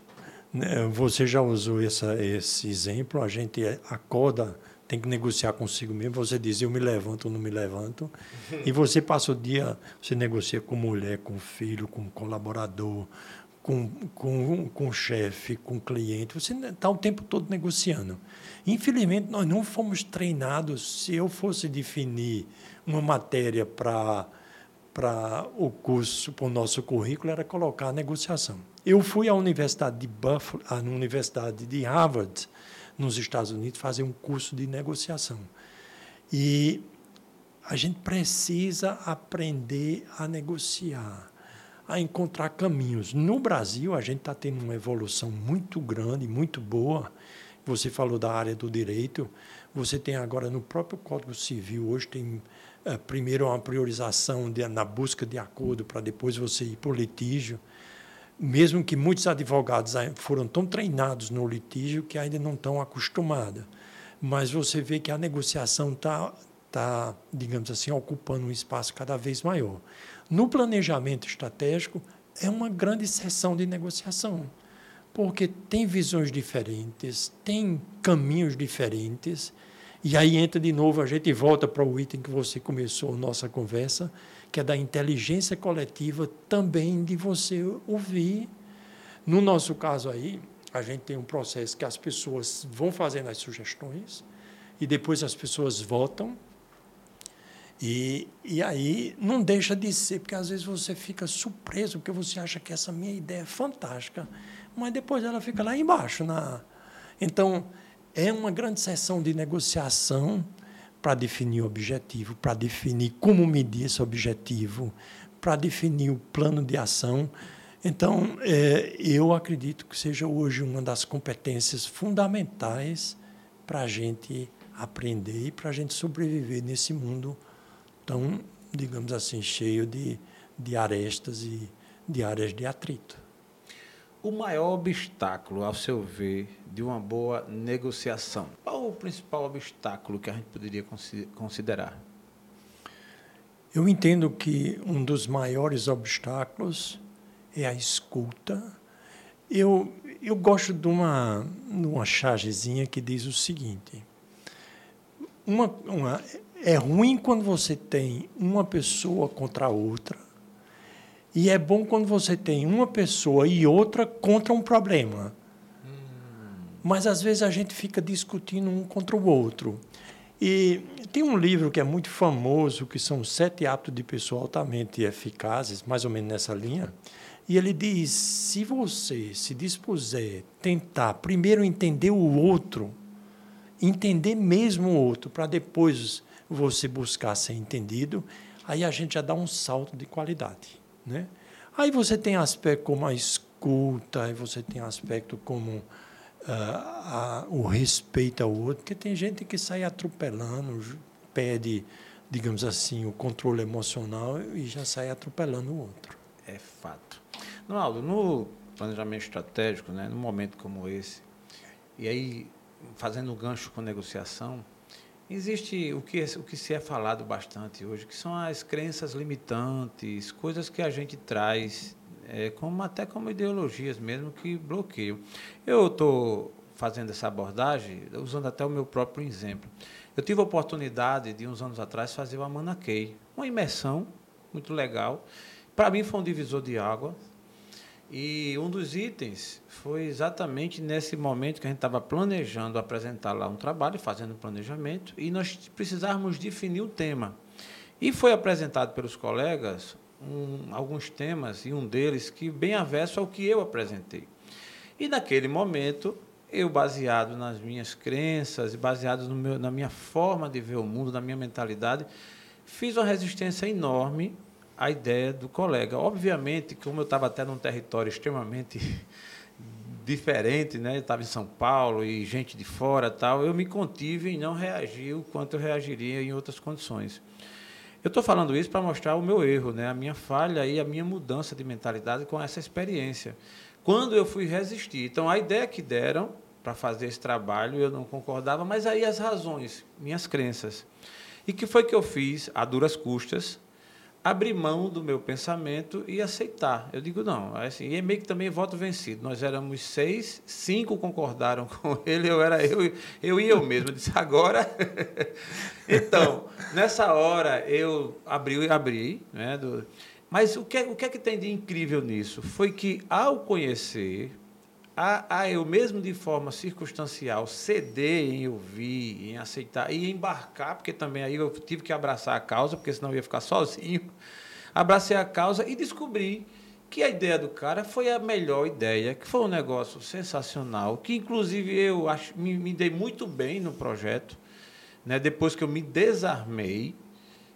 Né, você já usou essa, esse exemplo, a gente acorda tem que negociar consigo mesmo. Você diz, eu me levanto ou não me levanto. e você passa o dia, você negocia com mulher, com filho, com colaborador, com, com, com chefe, com cliente. Você está o tempo todo negociando. Infelizmente, nós não fomos treinados. Se eu fosse definir uma matéria para para o curso, para o nosso currículo, era colocar a negociação. Eu fui à Universidade de Buffalo, à Universidade de Harvard, nos Estados Unidos fazer um curso de negociação. E a gente precisa aprender a negociar, a encontrar caminhos. No Brasil, a gente está tendo uma evolução muito grande, muito boa. Você falou da área do direito. Você tem agora no próprio Código Civil, hoje tem é, primeiro uma priorização de, na busca de acordo para depois você ir para o litígio mesmo que muitos advogados foram tão treinados no litígio que ainda não estão acostumados. Mas você vê que a negociação está, tá, digamos assim, ocupando um espaço cada vez maior. No planejamento estratégico, é uma grande sessão de negociação, porque tem visões diferentes, tem caminhos diferentes, E aí entra de novo, a gente volta para o item que você começou a nossa conversa, que é da inteligência coletiva também de você ouvir. No nosso caso aí, a gente tem um processo que as pessoas vão fazendo as sugestões e depois as pessoas votam. E, e aí não deixa de ser, porque às vezes você fica surpreso, porque você acha que essa minha ideia é fantástica, mas depois ela fica lá embaixo. Na... Então, é uma grande sessão de negociação para definir o objetivo, para definir como medir esse objetivo, para definir o plano de ação. Então, é, eu acredito que seja hoje uma das competências fundamentais para a gente aprender e para a gente sobreviver nesse mundo tão, digamos assim, cheio de, de arestas e de áreas de atrito. O maior obstáculo, ao seu ver, de uma boa negociação? Qual o principal obstáculo que a gente poderia considerar? Eu entendo que um dos maiores obstáculos é a escuta. Eu, eu gosto de uma, uma chargezinha que diz o seguinte: uma, uma, é ruim quando você tem uma pessoa contra a outra e é bom quando você tem uma pessoa e outra contra um problema. Mas às vezes a gente fica discutindo um contra o outro. E tem um livro que é muito famoso, que são Sete Hábitos de Pessoas Altamente Eficazes, mais ou menos nessa linha. E ele diz: se você se dispuser tentar primeiro entender o outro, entender mesmo o outro, para depois você buscar ser entendido, aí a gente já dá um salto de qualidade. Né? Aí você tem aspecto como a escuta, aí você tem aspecto como uh, a, o respeito ao outro, porque tem gente que sai atropelando, pede, digamos assim, o controle emocional e já sai atropelando o outro. É fato. Ronaldo, no planejamento estratégico, né, num momento como esse, e aí fazendo gancho com negociação, Existe o que, o que se é falado bastante hoje, que são as crenças limitantes, coisas que a gente traz, é, como, até como ideologias mesmo, que bloqueiam. Eu estou fazendo essa abordagem usando até o meu próprio exemplo. Eu tive a oportunidade, de uns anos atrás, fazer o Amanaquei, uma imersão muito legal. Para mim foi um divisor de água, e um dos itens foi exatamente nesse momento que a gente estava planejando apresentar lá um trabalho, fazendo o planejamento, e nós precisávamos definir o tema. E foi apresentado pelos colegas um, alguns temas, e um deles que bem avesso ao que eu apresentei. E naquele momento, eu, baseado nas minhas crenças, baseado meu, na minha forma de ver o mundo, na minha mentalidade, fiz uma resistência enorme a ideia do colega. Obviamente, como eu estava até num território extremamente diferente, né? Estava em São Paulo e gente de fora tal, eu me contive e não reagi o quanto eu reagiria em outras condições. Eu estou falando isso para mostrar o meu erro, né? a minha falha e a minha mudança de mentalidade com essa experiência. Quando eu fui resistir. Então, a ideia que deram para fazer esse trabalho, eu não concordava, mas aí as razões, minhas crenças. E que foi que eu fiz, a duras custas, abrir mão do meu pensamento e aceitar. Eu digo, não, é assim, e é meio que também voto vencido. Nós éramos seis, cinco concordaram com ele, eu era eu, eu e eu mesmo. Eu disse, agora. então, nessa hora eu abri, abri, né? Do... Mas o que, o que é que tem de incrível nisso? Foi que ao conhecer, a, a eu mesmo de forma circunstancial ceder em ouvir, em aceitar e embarcar, porque também aí eu tive que abraçar a causa, porque senão eu ia ficar sozinho. Abracei a causa e descobri que a ideia do cara foi a melhor ideia, que foi um negócio sensacional, que inclusive eu acho, me, me dei muito bem no projeto, né? depois que eu me desarmei,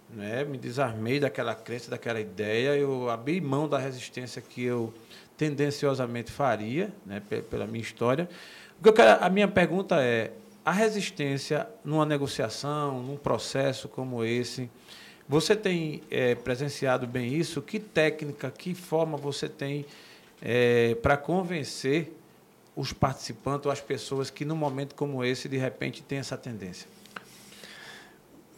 né? me desarmei daquela crença, daquela ideia, eu abri mão da resistência que eu tendenciosamente faria, né, pela minha história. O que quero, a minha pergunta é: a resistência numa negociação, num processo como esse, você tem é, presenciado bem isso? Que técnica, que forma você tem é, para convencer os participantes ou as pessoas que, num momento como esse, de repente, tem essa tendência?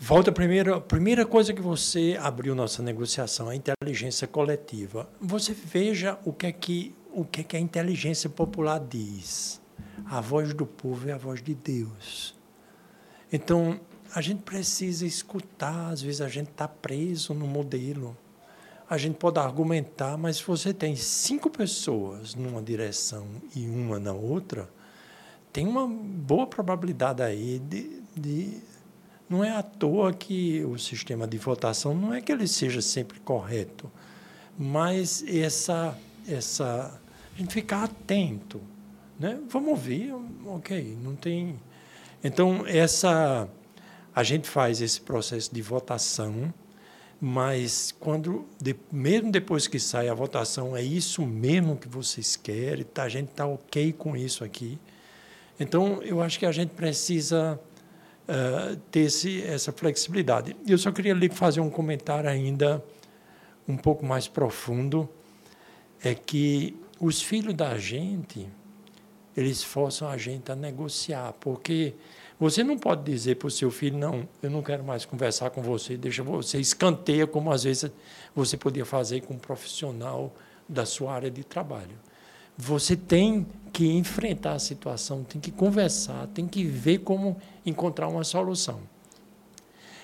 Volta a primeira, primeira coisa que você abriu nossa negociação, a inteligência coletiva. Você veja o que é que, o que, é que a inteligência popular diz. A voz do povo é a voz de Deus. Então, a gente precisa escutar, às vezes a gente está preso no modelo. A gente pode argumentar, mas se você tem cinco pessoas numa direção e uma na outra, tem uma boa probabilidade aí de, de não é à toa que o sistema de votação não é que ele seja sempre correto, mas essa essa a gente ficar atento, né? Vamos ouvir, ok, não tem. Então essa a gente faz esse processo de votação, mas quando de, mesmo depois que sai a votação é isso mesmo que vocês querem, tá, a gente está ok com isso aqui. Então eu acho que a gente precisa uh, ter esse, essa flexibilidade. Eu só queria lhe fazer um comentário ainda um pouco mais profundo, é que os filhos da gente, eles forçam a gente a negociar, porque você não pode dizer para o seu filho, não, eu não quero mais conversar com você, deixa você escanteia, como às vezes você podia fazer com um profissional da sua área de trabalho. Você tem que enfrentar a situação, tem que conversar, tem que ver como encontrar uma solução.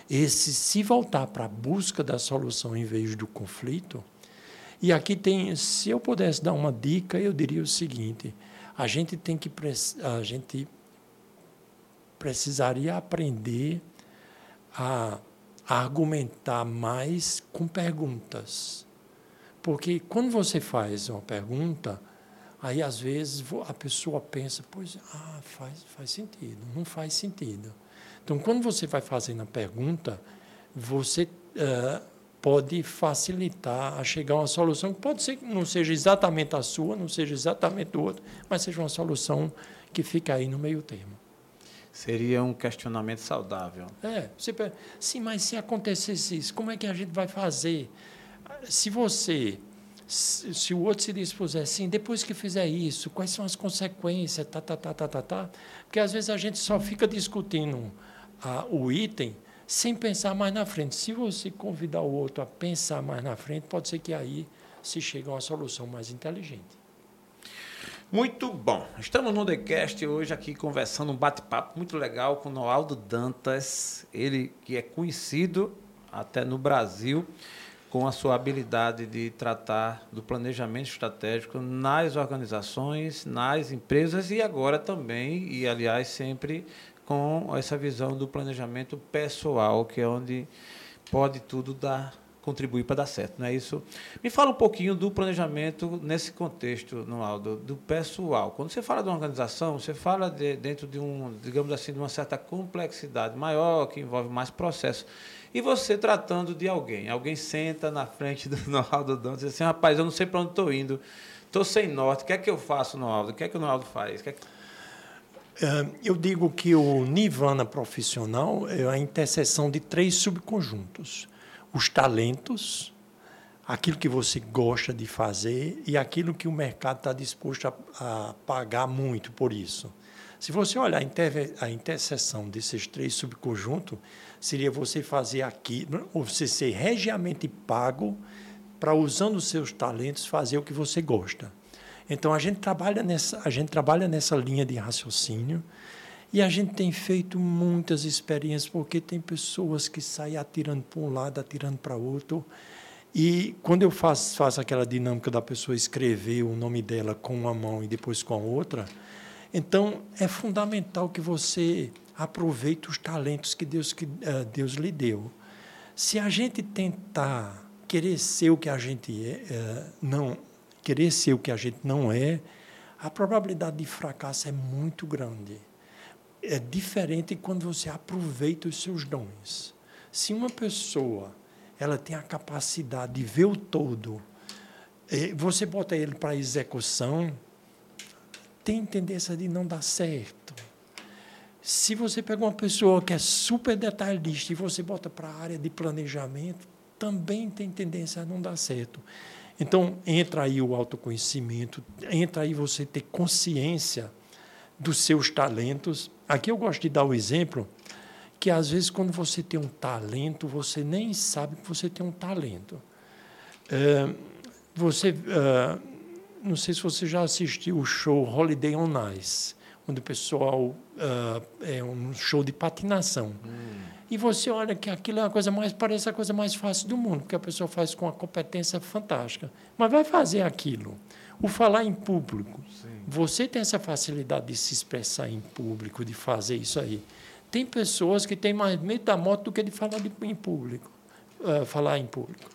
Esse se voltar para a busca da solução em vez do conflito, e aqui tem, se eu pudesse dar uma dica, eu diria o seguinte: a gente tem que a gente precisaria aprender a argumentar mais com perguntas. Porque quando você faz uma pergunta, Aí, às vezes, a pessoa pensa, pois, ah, faz, faz sentido, não faz sentido. Então, quando você vai fazendo a pergunta, você uh, pode facilitar a chegar a uma solução que pode ser que não seja exatamente a sua, não seja exatamente do outro, mas seja uma solução que fica aí no meio termo. Seria um questionamento saudável. É, você, sim, mas se acontecesse isso, como é que a gente vai fazer? Se você se, o outro se dispuser assim, depois que fizer isso, quais são as consequências, tá, tá, tá, tá, tá, tá. Porque às vezes a gente só fica discutindo o item sem pensar mais na frente. Se você convidar o outro a pensar mais na frente, pode ser que aí se chegue a uma solução mais inteligente. Muito bom. Estamos no TheCast hoje aqui conversando um bate-papo muito legal com o Noaldo Dantas, ele que é conhecido até no Brasil com a sua habilidade de tratar do planejamento estratégico nas organizações, nas empresas e agora também, e aliás sempre com essa visão do planejamento pessoal, que é onde pode tudo dar contribuir para dar certo, não é isso? Me fala um pouquinho do planejamento nesse contexto, Noaldo, do pessoal. Quando você fala de uma organização, você fala de, dentro de um, digamos assim, de uma certa complexidade maior, que envolve mais processos. E você tratando de alguém. Alguém senta na frente do Noaldo Dantas e diz assim, rapaz, eu não sei para onde estou indo. Estou sem norte. O que é que eu faço, Noaldo? O que é que o Noaldo faz? Que é que... É, eu digo que o Nirvana profissional é a interseção de três subconjuntos. Os talentos, aquilo que você gosta de fazer e aquilo que o mercado está disposto a, a, pagar muito por isso. Se você olhar a, a interseção desses três subconjuntos, seria você fazer aqui, ou você ser regiamente pago para, usando os seus talentos, fazer o que você gosta. Então, a gente trabalha nessa, a gente trabalha nessa linha de raciocínio e a gente tem feito muitas experiências, porque tem pessoas que saem atirando para um lado, atirando para outro. E quando eu faço, faço aquela dinâmica da pessoa escrever o nome dela com uma mão e depois com a outra, então é fundamental que você aproveite os talentos que Deus, que, uh, Deus lhe deu. Se a gente tentar querer ser o que a gente é, uh, não querer ser o que a gente não é, a probabilidade de fracasso é muito grande. É diferente quando você aproveita os seus dons. Se uma pessoa ela tem a capacidade de ver o todo, eh, você bota ele para execução, tem tendência de não dar certo. Se você pega uma pessoa que é super detalhista e você bota para a área de planejamento, também tem tendência a não dar certo. Então, entra aí o autoconhecimento, entra aí você ter consciência dos seus talentos. Aqui eu gosto de dar o exemplo que, às vezes, quando você tem um talento, você nem sabe que você tem um talento. É, você, é, não sei se você já assistiu o show Holiday on Ice onde o pessoal uh, é um show de patinação. Hum. E você olha que aquilo é a coisa mais parece a coisa mais fácil do mundo, porque a pessoa faz com uma competência fantástica. Mas vai fazer aquilo. O falar em público. Sim. Você tem essa facilidade de se expressar em público, de fazer isso aí. Tem pessoas que têm mais medo da moto do que de falar de, em público, uh, falar em público.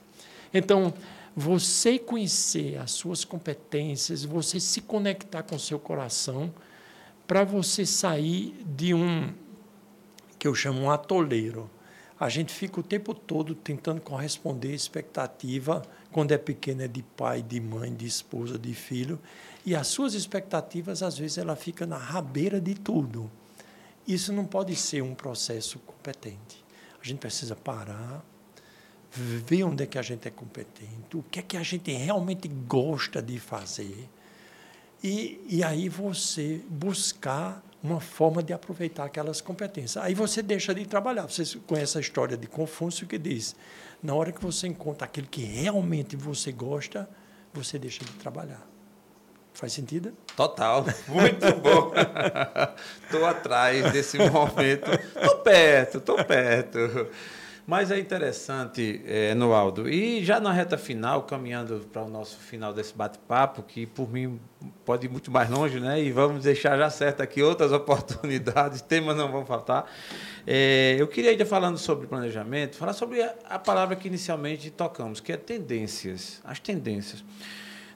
Então, você conhecer as suas competências, você se conectar com o seu coração, para você sair de um que eu chamo um atoleiro. A gente fica o tempo todo tentando corresponder à expectativa, quando é pequeno, é de pai, de mãe, de esposa, de filho, e as suas expectativas, às vezes, ela fica na rabeira de tudo. Isso não pode ser um processo competente. A gente precisa parar, ver onde é que a gente é competente, o que é que a gente realmente gosta de fazer, e, e aí você buscar uma forma de aproveitar aquelas competências. Aí você deixa de trabalhar. Você conhece a história de Confúcio que diz: na hora que você encontra aquilo que realmente você gosta, você deixa de trabalhar. Faz sentido? Total. Muito bom. Estou atrás desse momento. Estou perto, estou perto. Mas é interessante, é, Noaldo, e já na reta final, caminhando para o nosso final desse bate-papo, que por mim pode ir muito mais longe, né? E vamos deixar já certo aqui outras oportunidades, temas não vão faltar. É, eu queria ainda falando sobre planejamento, falar sobre a, a palavra que inicialmente tocamos, que é tendências, as tendências.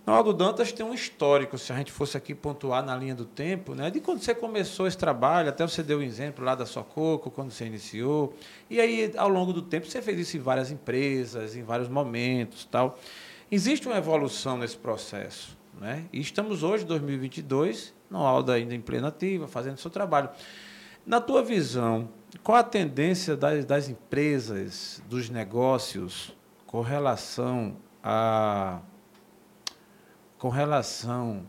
Ronaldo Dantas tem um histórico, se a gente fosse aqui pontuar na linha do tempo, né, de quando você começou esse trabalho, até você deu um exemplo lá da Sococo, quando você iniciou, e aí, ao longo do tempo, você fez isso em várias empresas, em vários momentos. tal. Existe uma evolução nesse processo. Né? E estamos hoje, 2022, Ronaldo ainda em plena ativa, fazendo seu trabalho. Na tua visão, qual a tendência das, das empresas, dos negócios, com relação a com relação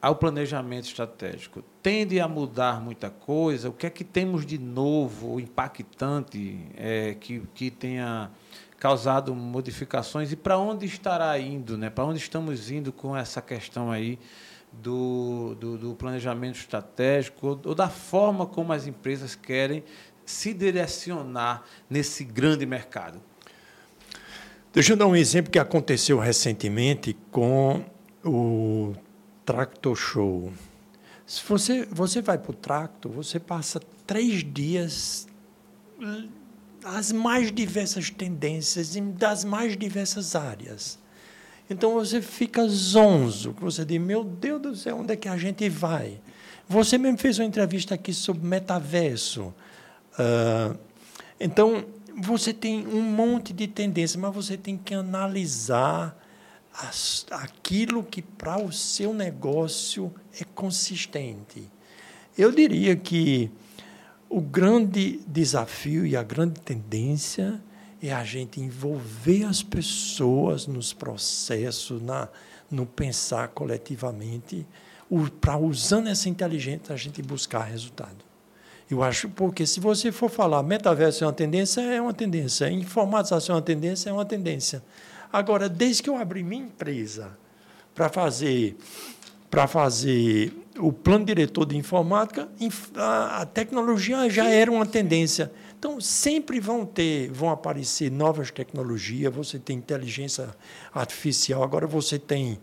ao planejamento estratégico tende a mudar muita coisa? O que é que temos de novo, impactante, é, que, que tenha causado modificações e para onde estará indo, né? para onde estamos indo com essa questão aí do, do, do planejamento estratégico ou, ou da forma como as empresas querem se direcionar nesse grande mercado? Deixa eu dar um exemplo que aconteceu recentemente com o Tractor Show. Se você, você vai para o Tractor, você passa três dias as mais diversas tendências das mais diversas áreas. Então você fica zonzo, você diz, meu Deus do céu, onde é que a gente vai? Você mesmo fez uma entrevista aqui sobre metaverso. Uh, então, você tem um monte de tendências, mas você tem que analisar as, aquilo que para o seu negócio é consistente. Eu diria que o grande desafio e a grande tendência é a gente envolver as pessoas nos processos, na, no pensar coletivamente, para usando essa inteligência a gente buscar resultado. Eu acho, porque se você for falar metaverso é uma tendência, é uma tendência. Informatização é uma tendência, é uma tendência. Agora, desde que eu abri minha empresa para fazer para fazer o plano diretor de informática, a tecnologia já era uma tendência. Então, sempre vão ter, vão aparecer novas tecnologias, você tem inteligência artificial, agora você tem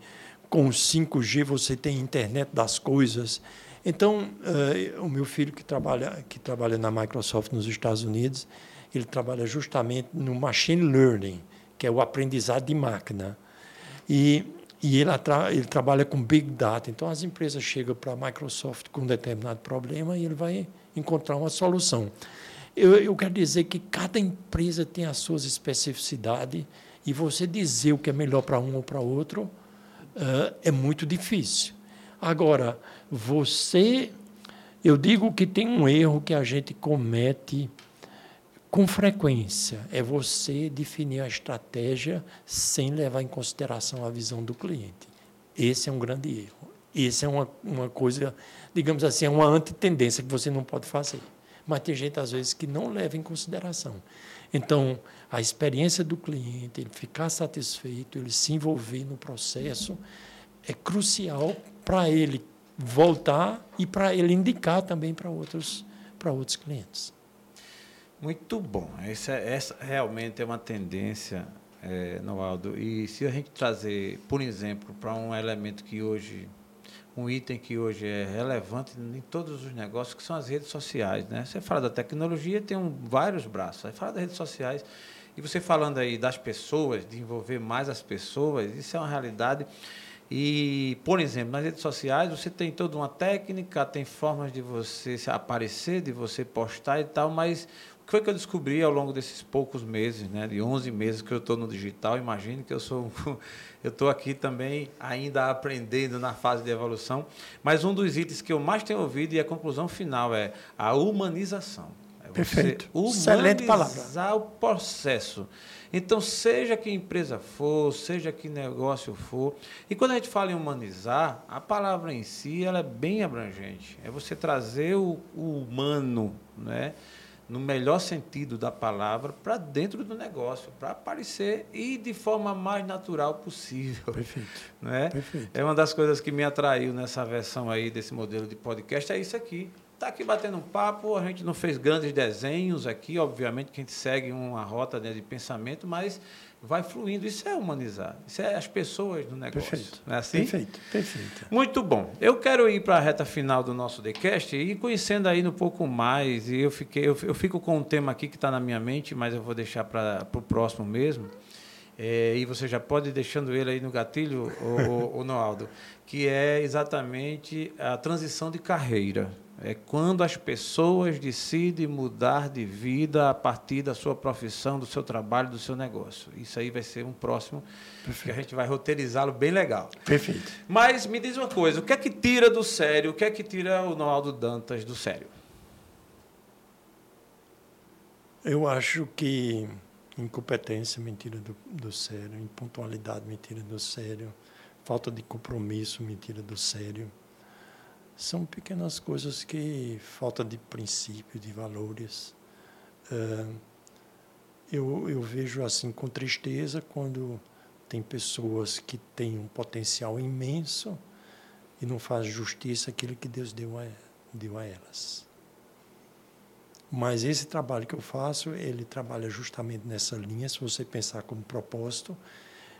com 5G, você tem internet das coisas. Então, uh, o meu filho que trabalha, que trabalha na Microsoft nos Estados Unidos, ele trabalha justamente no machine learning, que é o aprendizado de máquina. E, e ele, ele trabalha com big data. Então, as empresas chegam para a Microsoft com um determinado problema e ele vai encontrar uma solução. Eu, eu quero dizer que cada empresa tem as suas especificidades e você dizer o que é melhor para um ou para outro uh, é muito difícil. Agora, você, eu digo que tem um erro que a gente comete com frequência, é você definir a estratégia sem levar em consideração a visão do cliente. Esse é um grande erro. Esse é uma, uma coisa, digamos assim, é uma antitendência que você não pode fazer. Mas tem gente, às vezes, que não leva em consideração. Então, a experiência do cliente, ele ficar satisfeito, ele se envolver no processo, é crucial para ele voltar e para ele indicar também para outros, para outros clientes. Muito bom. Essa, essa realmente é uma tendência, é, Noaldo. E se a gente trazer, por exemplo, para um elemento que hoje, um item que hoje é relevante em todos os negócios, que são as redes sociais. Né? Você fala da tecnologia, tem um, vários braços. Aí fala das redes sociais. E você falando aí das pessoas, de envolver mais as pessoas, isso é uma realidade. E, por exemplo, nas redes sociais você tem toda uma técnica, tem formas de você aparecer, de você postar e tal, mas o que foi que eu descobri ao longo desses poucos meses, né, de 11 meses que eu estou no digital? Imagine que eu sou eu estou aqui também ainda aprendendo na fase de evolução, mas um dos itens que eu mais tenho ouvido e a conclusão final é a humanização. Perfeito. Excelente palavra. o processo. Então, seja que empresa for, seja que negócio for, e quando a gente fala em humanizar, a palavra em si ela é bem abrangente. É você trazer o, o humano, né? no melhor sentido da palavra, para dentro do negócio, para aparecer e de forma mais natural possível. Perfeito. Né? Perfeito. É uma das coisas que me atraiu nessa versão aí desse modelo de podcast, é isso aqui. Está aqui batendo um papo, a gente não fez grandes desenhos aqui, obviamente que a gente segue uma rota né, de pensamento, mas vai fluindo. Isso é humanizar, isso é as pessoas no negócio. Perfeito. Não é assim? Perfeito, perfeito. Muito bom. Eu quero ir para a reta final do nosso TheCast e conhecendo aí um pouco mais. E eu, fiquei, eu, eu fico com um tema aqui que está na minha mente, mas eu vou deixar para o próximo mesmo. É, e você já pode ir deixando ele aí no gatilho, o, o, o Noaldo, que é exatamente a transição de carreira. É quando as pessoas decidem mudar de vida a partir da sua profissão, do seu trabalho, do seu negócio. Isso aí vai ser um próximo Perfeito. que a gente vai roteirizá-lo bem legal. Perfeito. Mas me diz uma coisa, o que é que tira do sério, o que é que tira o Noaldo Dantas do sério? Eu acho que incompetência me tira do, do sério, impontualidade me tira do sério, falta de compromisso me tira do sério são pequenas coisas que falta de princípio, de valores. Uh, eu, eu vejo assim com tristeza quando tem pessoas que têm um potencial imenso e não faz justiça aquilo que Deus deu a, deu a elas. Mas esse trabalho que eu faço, ele trabalha justamente nessa linha, se você pensar como propósito,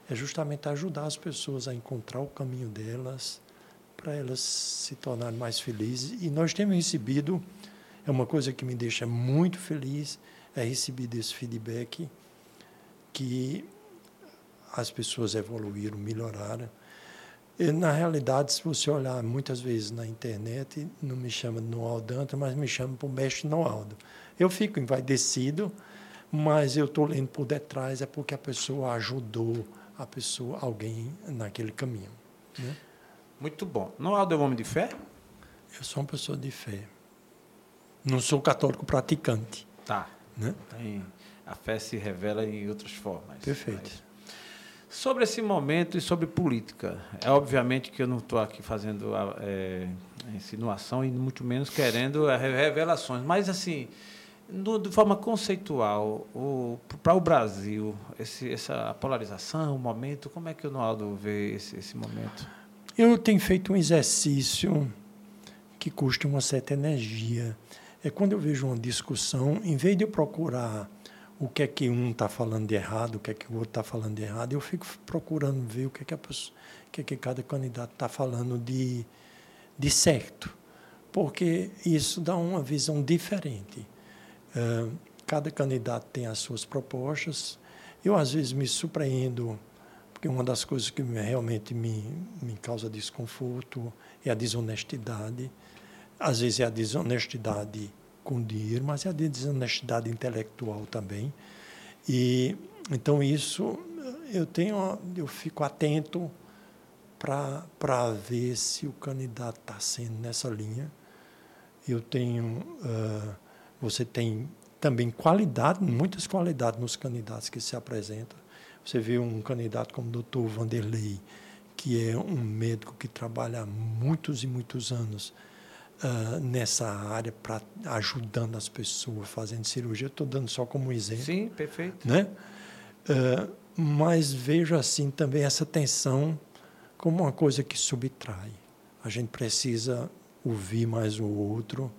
é justamente ajudar as pessoas a encontrar o caminho delas, para elas se tornarem mais felizes. E nós temos recebido, é uma coisa que me deixa muito feliz, é receber esse feedback que as pessoas evoluíram, melhoraram. E, na realidade, se você olhar muitas vezes na internet, não me chama de Noaldo Danta, mas me chama por mestre Noaldo. Eu fico envaidecido, mas eu estou lendo por detrás, é porque a pessoa ajudou a pessoa, alguém naquele caminho. Né? Muito bom. Noaldo é um homem de fé? Eu sou uma pessoa de fé. Não sou católico praticante. Tá. Né? Tem, a fé se revela em outras formas. Perfeito. Mas, sobre esse momento e sobre política, é obviamente que eu não estou aqui fazendo é, insinuação e muito menos querendo é, revelações, mas assim, no, de forma conceitual, para o Brasil, esse, essa polarização, o momento, como é que o Noaldo vê esse, esse momento? Eu tenho feito um exercício que custa uma certa energia. É quando eu vejo uma discussão, em vez de eu procurar o que é que um está falando de errado, o que é que o outro está falando de errado, eu fico procurando ver o que é que, pessoa, o que, é que cada candidato está falando de, de certo. Porque isso dá uma visão diferente. Uh, cada candidato tem as suas propostas. Eu, às vezes, me surpreendo porque uma das coisas que realmente me, me causa desconforto é a desonestidade. Às vezes é a desonestidade com dinheiro, mas é a desonestidade intelectual também. E então isso eu tenho, eu fico atento para ver se o candidato está sendo nessa linha. Eu tenho, uh, você tem também qualidade, muitas qualidades nos candidatos que se apresentam. Você vê um candidato como o doutor Vanderlei, que é um médico que trabalha há muitos e muitos anos uh, nessa área, para ajudando as pessoas, fazendo cirurgia. Estou dando só como exemplo. Sim, perfeito. Né? Uh, mas vejo assim também essa tensão como uma coisa que subtrai. A gente precisa ouvir mais o outro,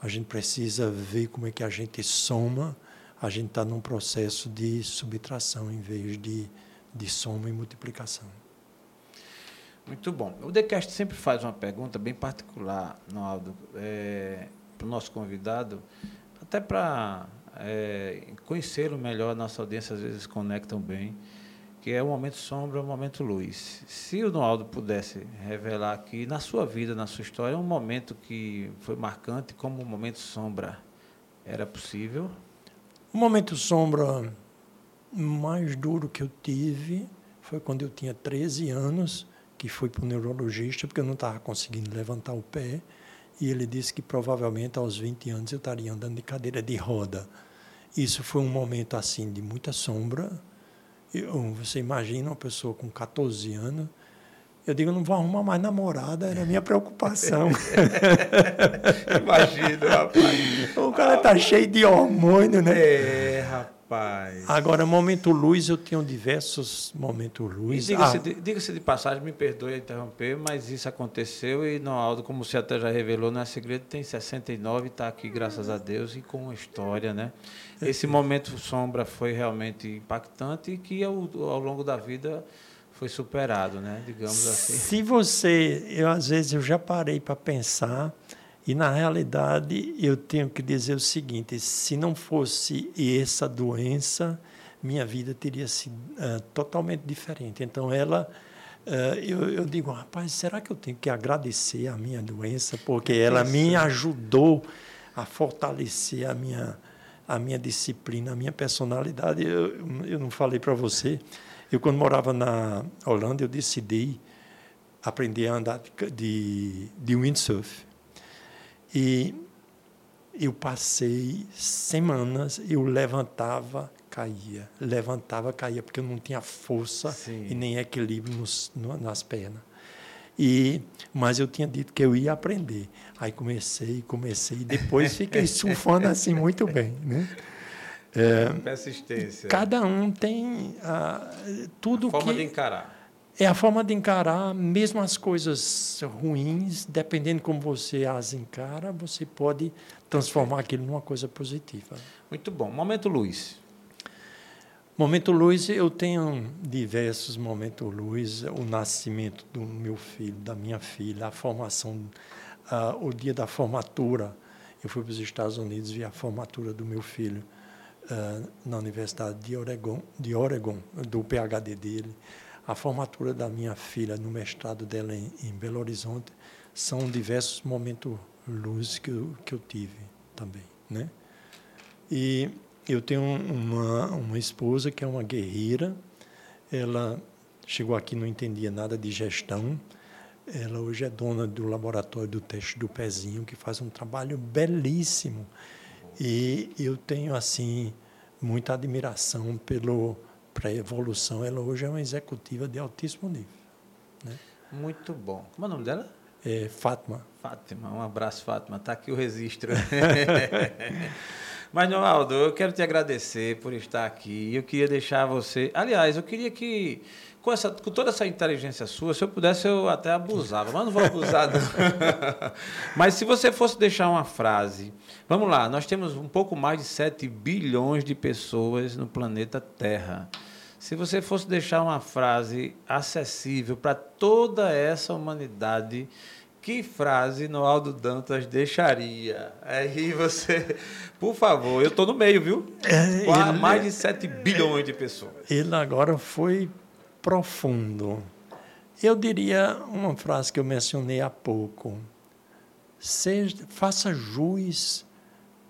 a gente precisa ver como é que a gente soma, a gente está num processo de subtração em vez de, de soma e multiplicação. Muito bom. O Decast sempre faz uma pergunta bem particular, Naldo, é, para o nosso convidado, até para é, conhecê-lo melhor, nossa audiência às vezes conectam bem que é o momento sombra, o momento luz. Se o Noaldo pudesse revelar aqui, na sua vida, na sua história, um momento que foi marcante como um momento sombra, era possível? O momento sombra mais duro que eu tive foi quando eu tinha 13 anos, que fui para o neurologista, porque eu não estava conseguindo levantar o pé, e ele disse que provavelmente aos 20 anos eu estaria andando de cadeira de roda. Isso foi um momento assim de muita sombra, eu, você imagina uma pessoa com 14 anos. Eu digo, não vou arrumar mais namorada, era a minha preocupação. Imagina, rapaz. O cara tá cheio de hormônio, né? É, rapaz. Agora, momento luz, eu tenho diversos momentos luz. Diga-se ah. de, diga de, passagem, me perdoe interromper, mas isso aconteceu e Aldo, como você até já revelou, não é segredo, tem 69, está aqui, graças a Deus, e com uma história, né? Esse momento sombra foi realmente impactante e que ao, ao longo da vida foi superado, né? Digamos assim. Se você, eu às vezes eu já parei para pensar e na realidade eu tenho que dizer o seguinte: se não fosse essa doença, minha vida teria sido uh, totalmente diferente. Então ela Uh, eu, eu, digo, rapaz, será que eu tenho que agradecer a minha doença? Porque ela me ajudou a fortalecer a minha, a minha disciplina, a minha personalidade. Eu, eu não falei para você. Eu, quando morava na Holanda, eu decidi aprender a andar de, de windsurf. E eu passei semanas, eu levantava, caía, levantava, caía, porque eu não tinha força Sim. e nem equilíbrio nos, no, nas pernas. E, mas eu tinha dito que eu ia aprender. Aí comecei, comecei, depois fiquei surfando assim muito bem. Né? É, Persistência. Cada um tem ah, tudo a forma que... de encarar. É a forma de encarar, mesmo as coisas ruins, dependendo como você as encara, você pode transformar aquilo numa coisa positiva. Muito bom. Momento luz. Momento luz, eu tenho diversos momentos luz. O nascimento do meu filho, da minha filha, a formação, uh, o dia da formatura. Eu fui para os Estados Unidos ver a formatura do meu filho uh, na Universidade de Oregon, de Oregon, do PhD dele. A formatura da minha filha no mestrado dela em, em Belo Horizonte. São diversos momentos luz que eu, que eu tive também, né? E eu tenho uma, uma esposa que é uma guerreira. Ela chegou aqui não entendia nada de gestão. Ela hoje é dona do laboratório do teste do pezinho, que faz um trabalho belíssimo. E eu tenho assim muita admiração pelo para a evolução. Ela hoje é uma executiva de altíssimo nível. Né? Muito bom. Como é o nome dela? É Fátima. Fátima, um abraço, Fátima. Está aqui o registro. Mas, Ronaldo, eu quero te agradecer por estar aqui. Eu queria deixar você. Aliás, eu queria que, com, essa, com toda essa inteligência sua, se eu pudesse, eu até abusava, mas não vou abusar, não. mas se você fosse deixar uma frase. Vamos lá, nós temos um pouco mais de 7 bilhões de pessoas no planeta Terra. Se você fosse deixar uma frase acessível para toda essa humanidade que frase Noaldo Dantas deixaria? Aí você, por favor, eu estou no meio, viu? É, Com ele, mais de 7 bilhões de pessoas. Ele agora foi profundo. Eu diria uma frase que eu mencionei há pouco. Seja, faça jus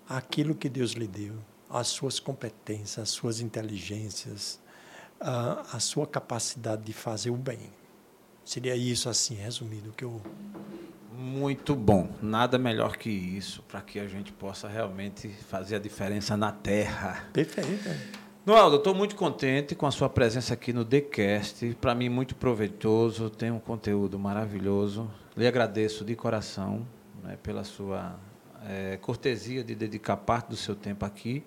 àquilo que Deus lhe deu, às suas competências, às suas inteligências, à, à sua capacidade de fazer o bem. Seria isso, assim, resumido, que eu muito bom. Nada melhor que isso para que a gente possa realmente fazer a diferença na Terra. Perfeito. Noaldo, estou muito contente com a sua presença aqui no TheCast. Para mim, muito proveitoso. Tem um conteúdo maravilhoso. Lhe agradeço de coração né, pela sua é, cortesia de dedicar parte do seu tempo aqui.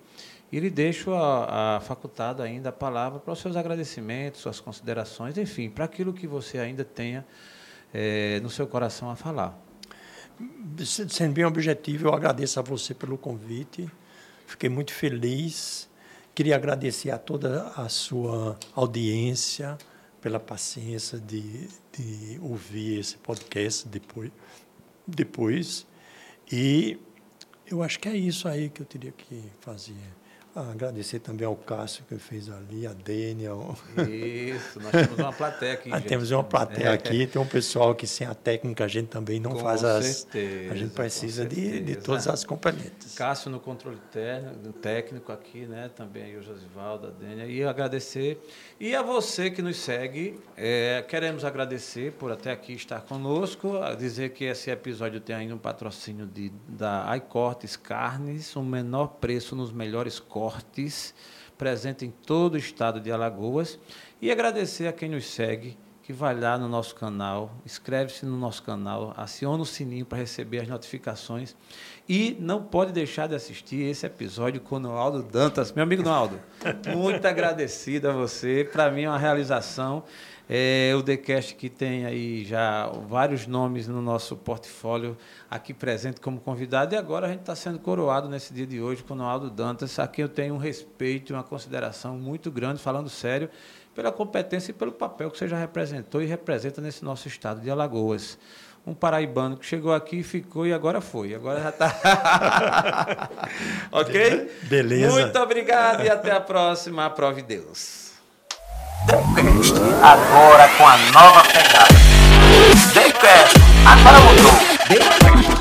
E lhe deixo a, a ainda a palavra para os seus agradecimentos, suas considerações, enfim, para aquilo que você ainda tenha é, no seu coração a falar. Sendo bem objetivo, eu agradeço a você pelo convite. Fiquei muito feliz. Queria agradecer a toda a sua audiência pela paciência de, de ouvir esse podcast depois. depois. E eu acho que é isso aí que eu teria que fazer. Ah, agradecer também ao Cássio que fez ali, a Daniel. Isso, nós temos uma plateia aqui. ah, temos uma plateia é. aqui, tem um pessoal que sem a técnica a gente também não com faz as. a gente precisa de, de todas as componentes. Cássio no controle técnico aqui, né? Também o Josivaldo, a Dênia. E agradecer. E a você que nos segue, é, queremos agradecer por até aqui estar conosco, dizer que esse episódio tem ainda um patrocínio de, da iCortes Carnes, o menor preço nos melhores cortes cortes, presente em todo o estado de Alagoas. E agradecer a quem nos segue, que vai lá no nosso canal, inscreve-se no nosso canal, aciona o sininho para receber as notificações. E não pode deixar de assistir esse episódio com o Noaldo Dantas. Meu amigo Noaldo, muito agradecido a você. Para mim é uma realização. É o TheCast que tem aí já vários nomes no nosso portfólio aqui presente como convidado e agora a gente está sendo coroado nesse dia de hoje com o Noaldo Dantas, a quem eu tenho um respeito e uma consideração muito grande, falando sério, pela competência e pelo papel que você já representou e representa nesse nosso estado de Alagoas. Um paraibano que chegou aqui, ficou e agora foi. Agora já está. ok? Beleza. Muito obrigado e até a próxima. Aprove Deus. Daycast, agora com a nova pegada. Daycast, agora mudou. Daycast.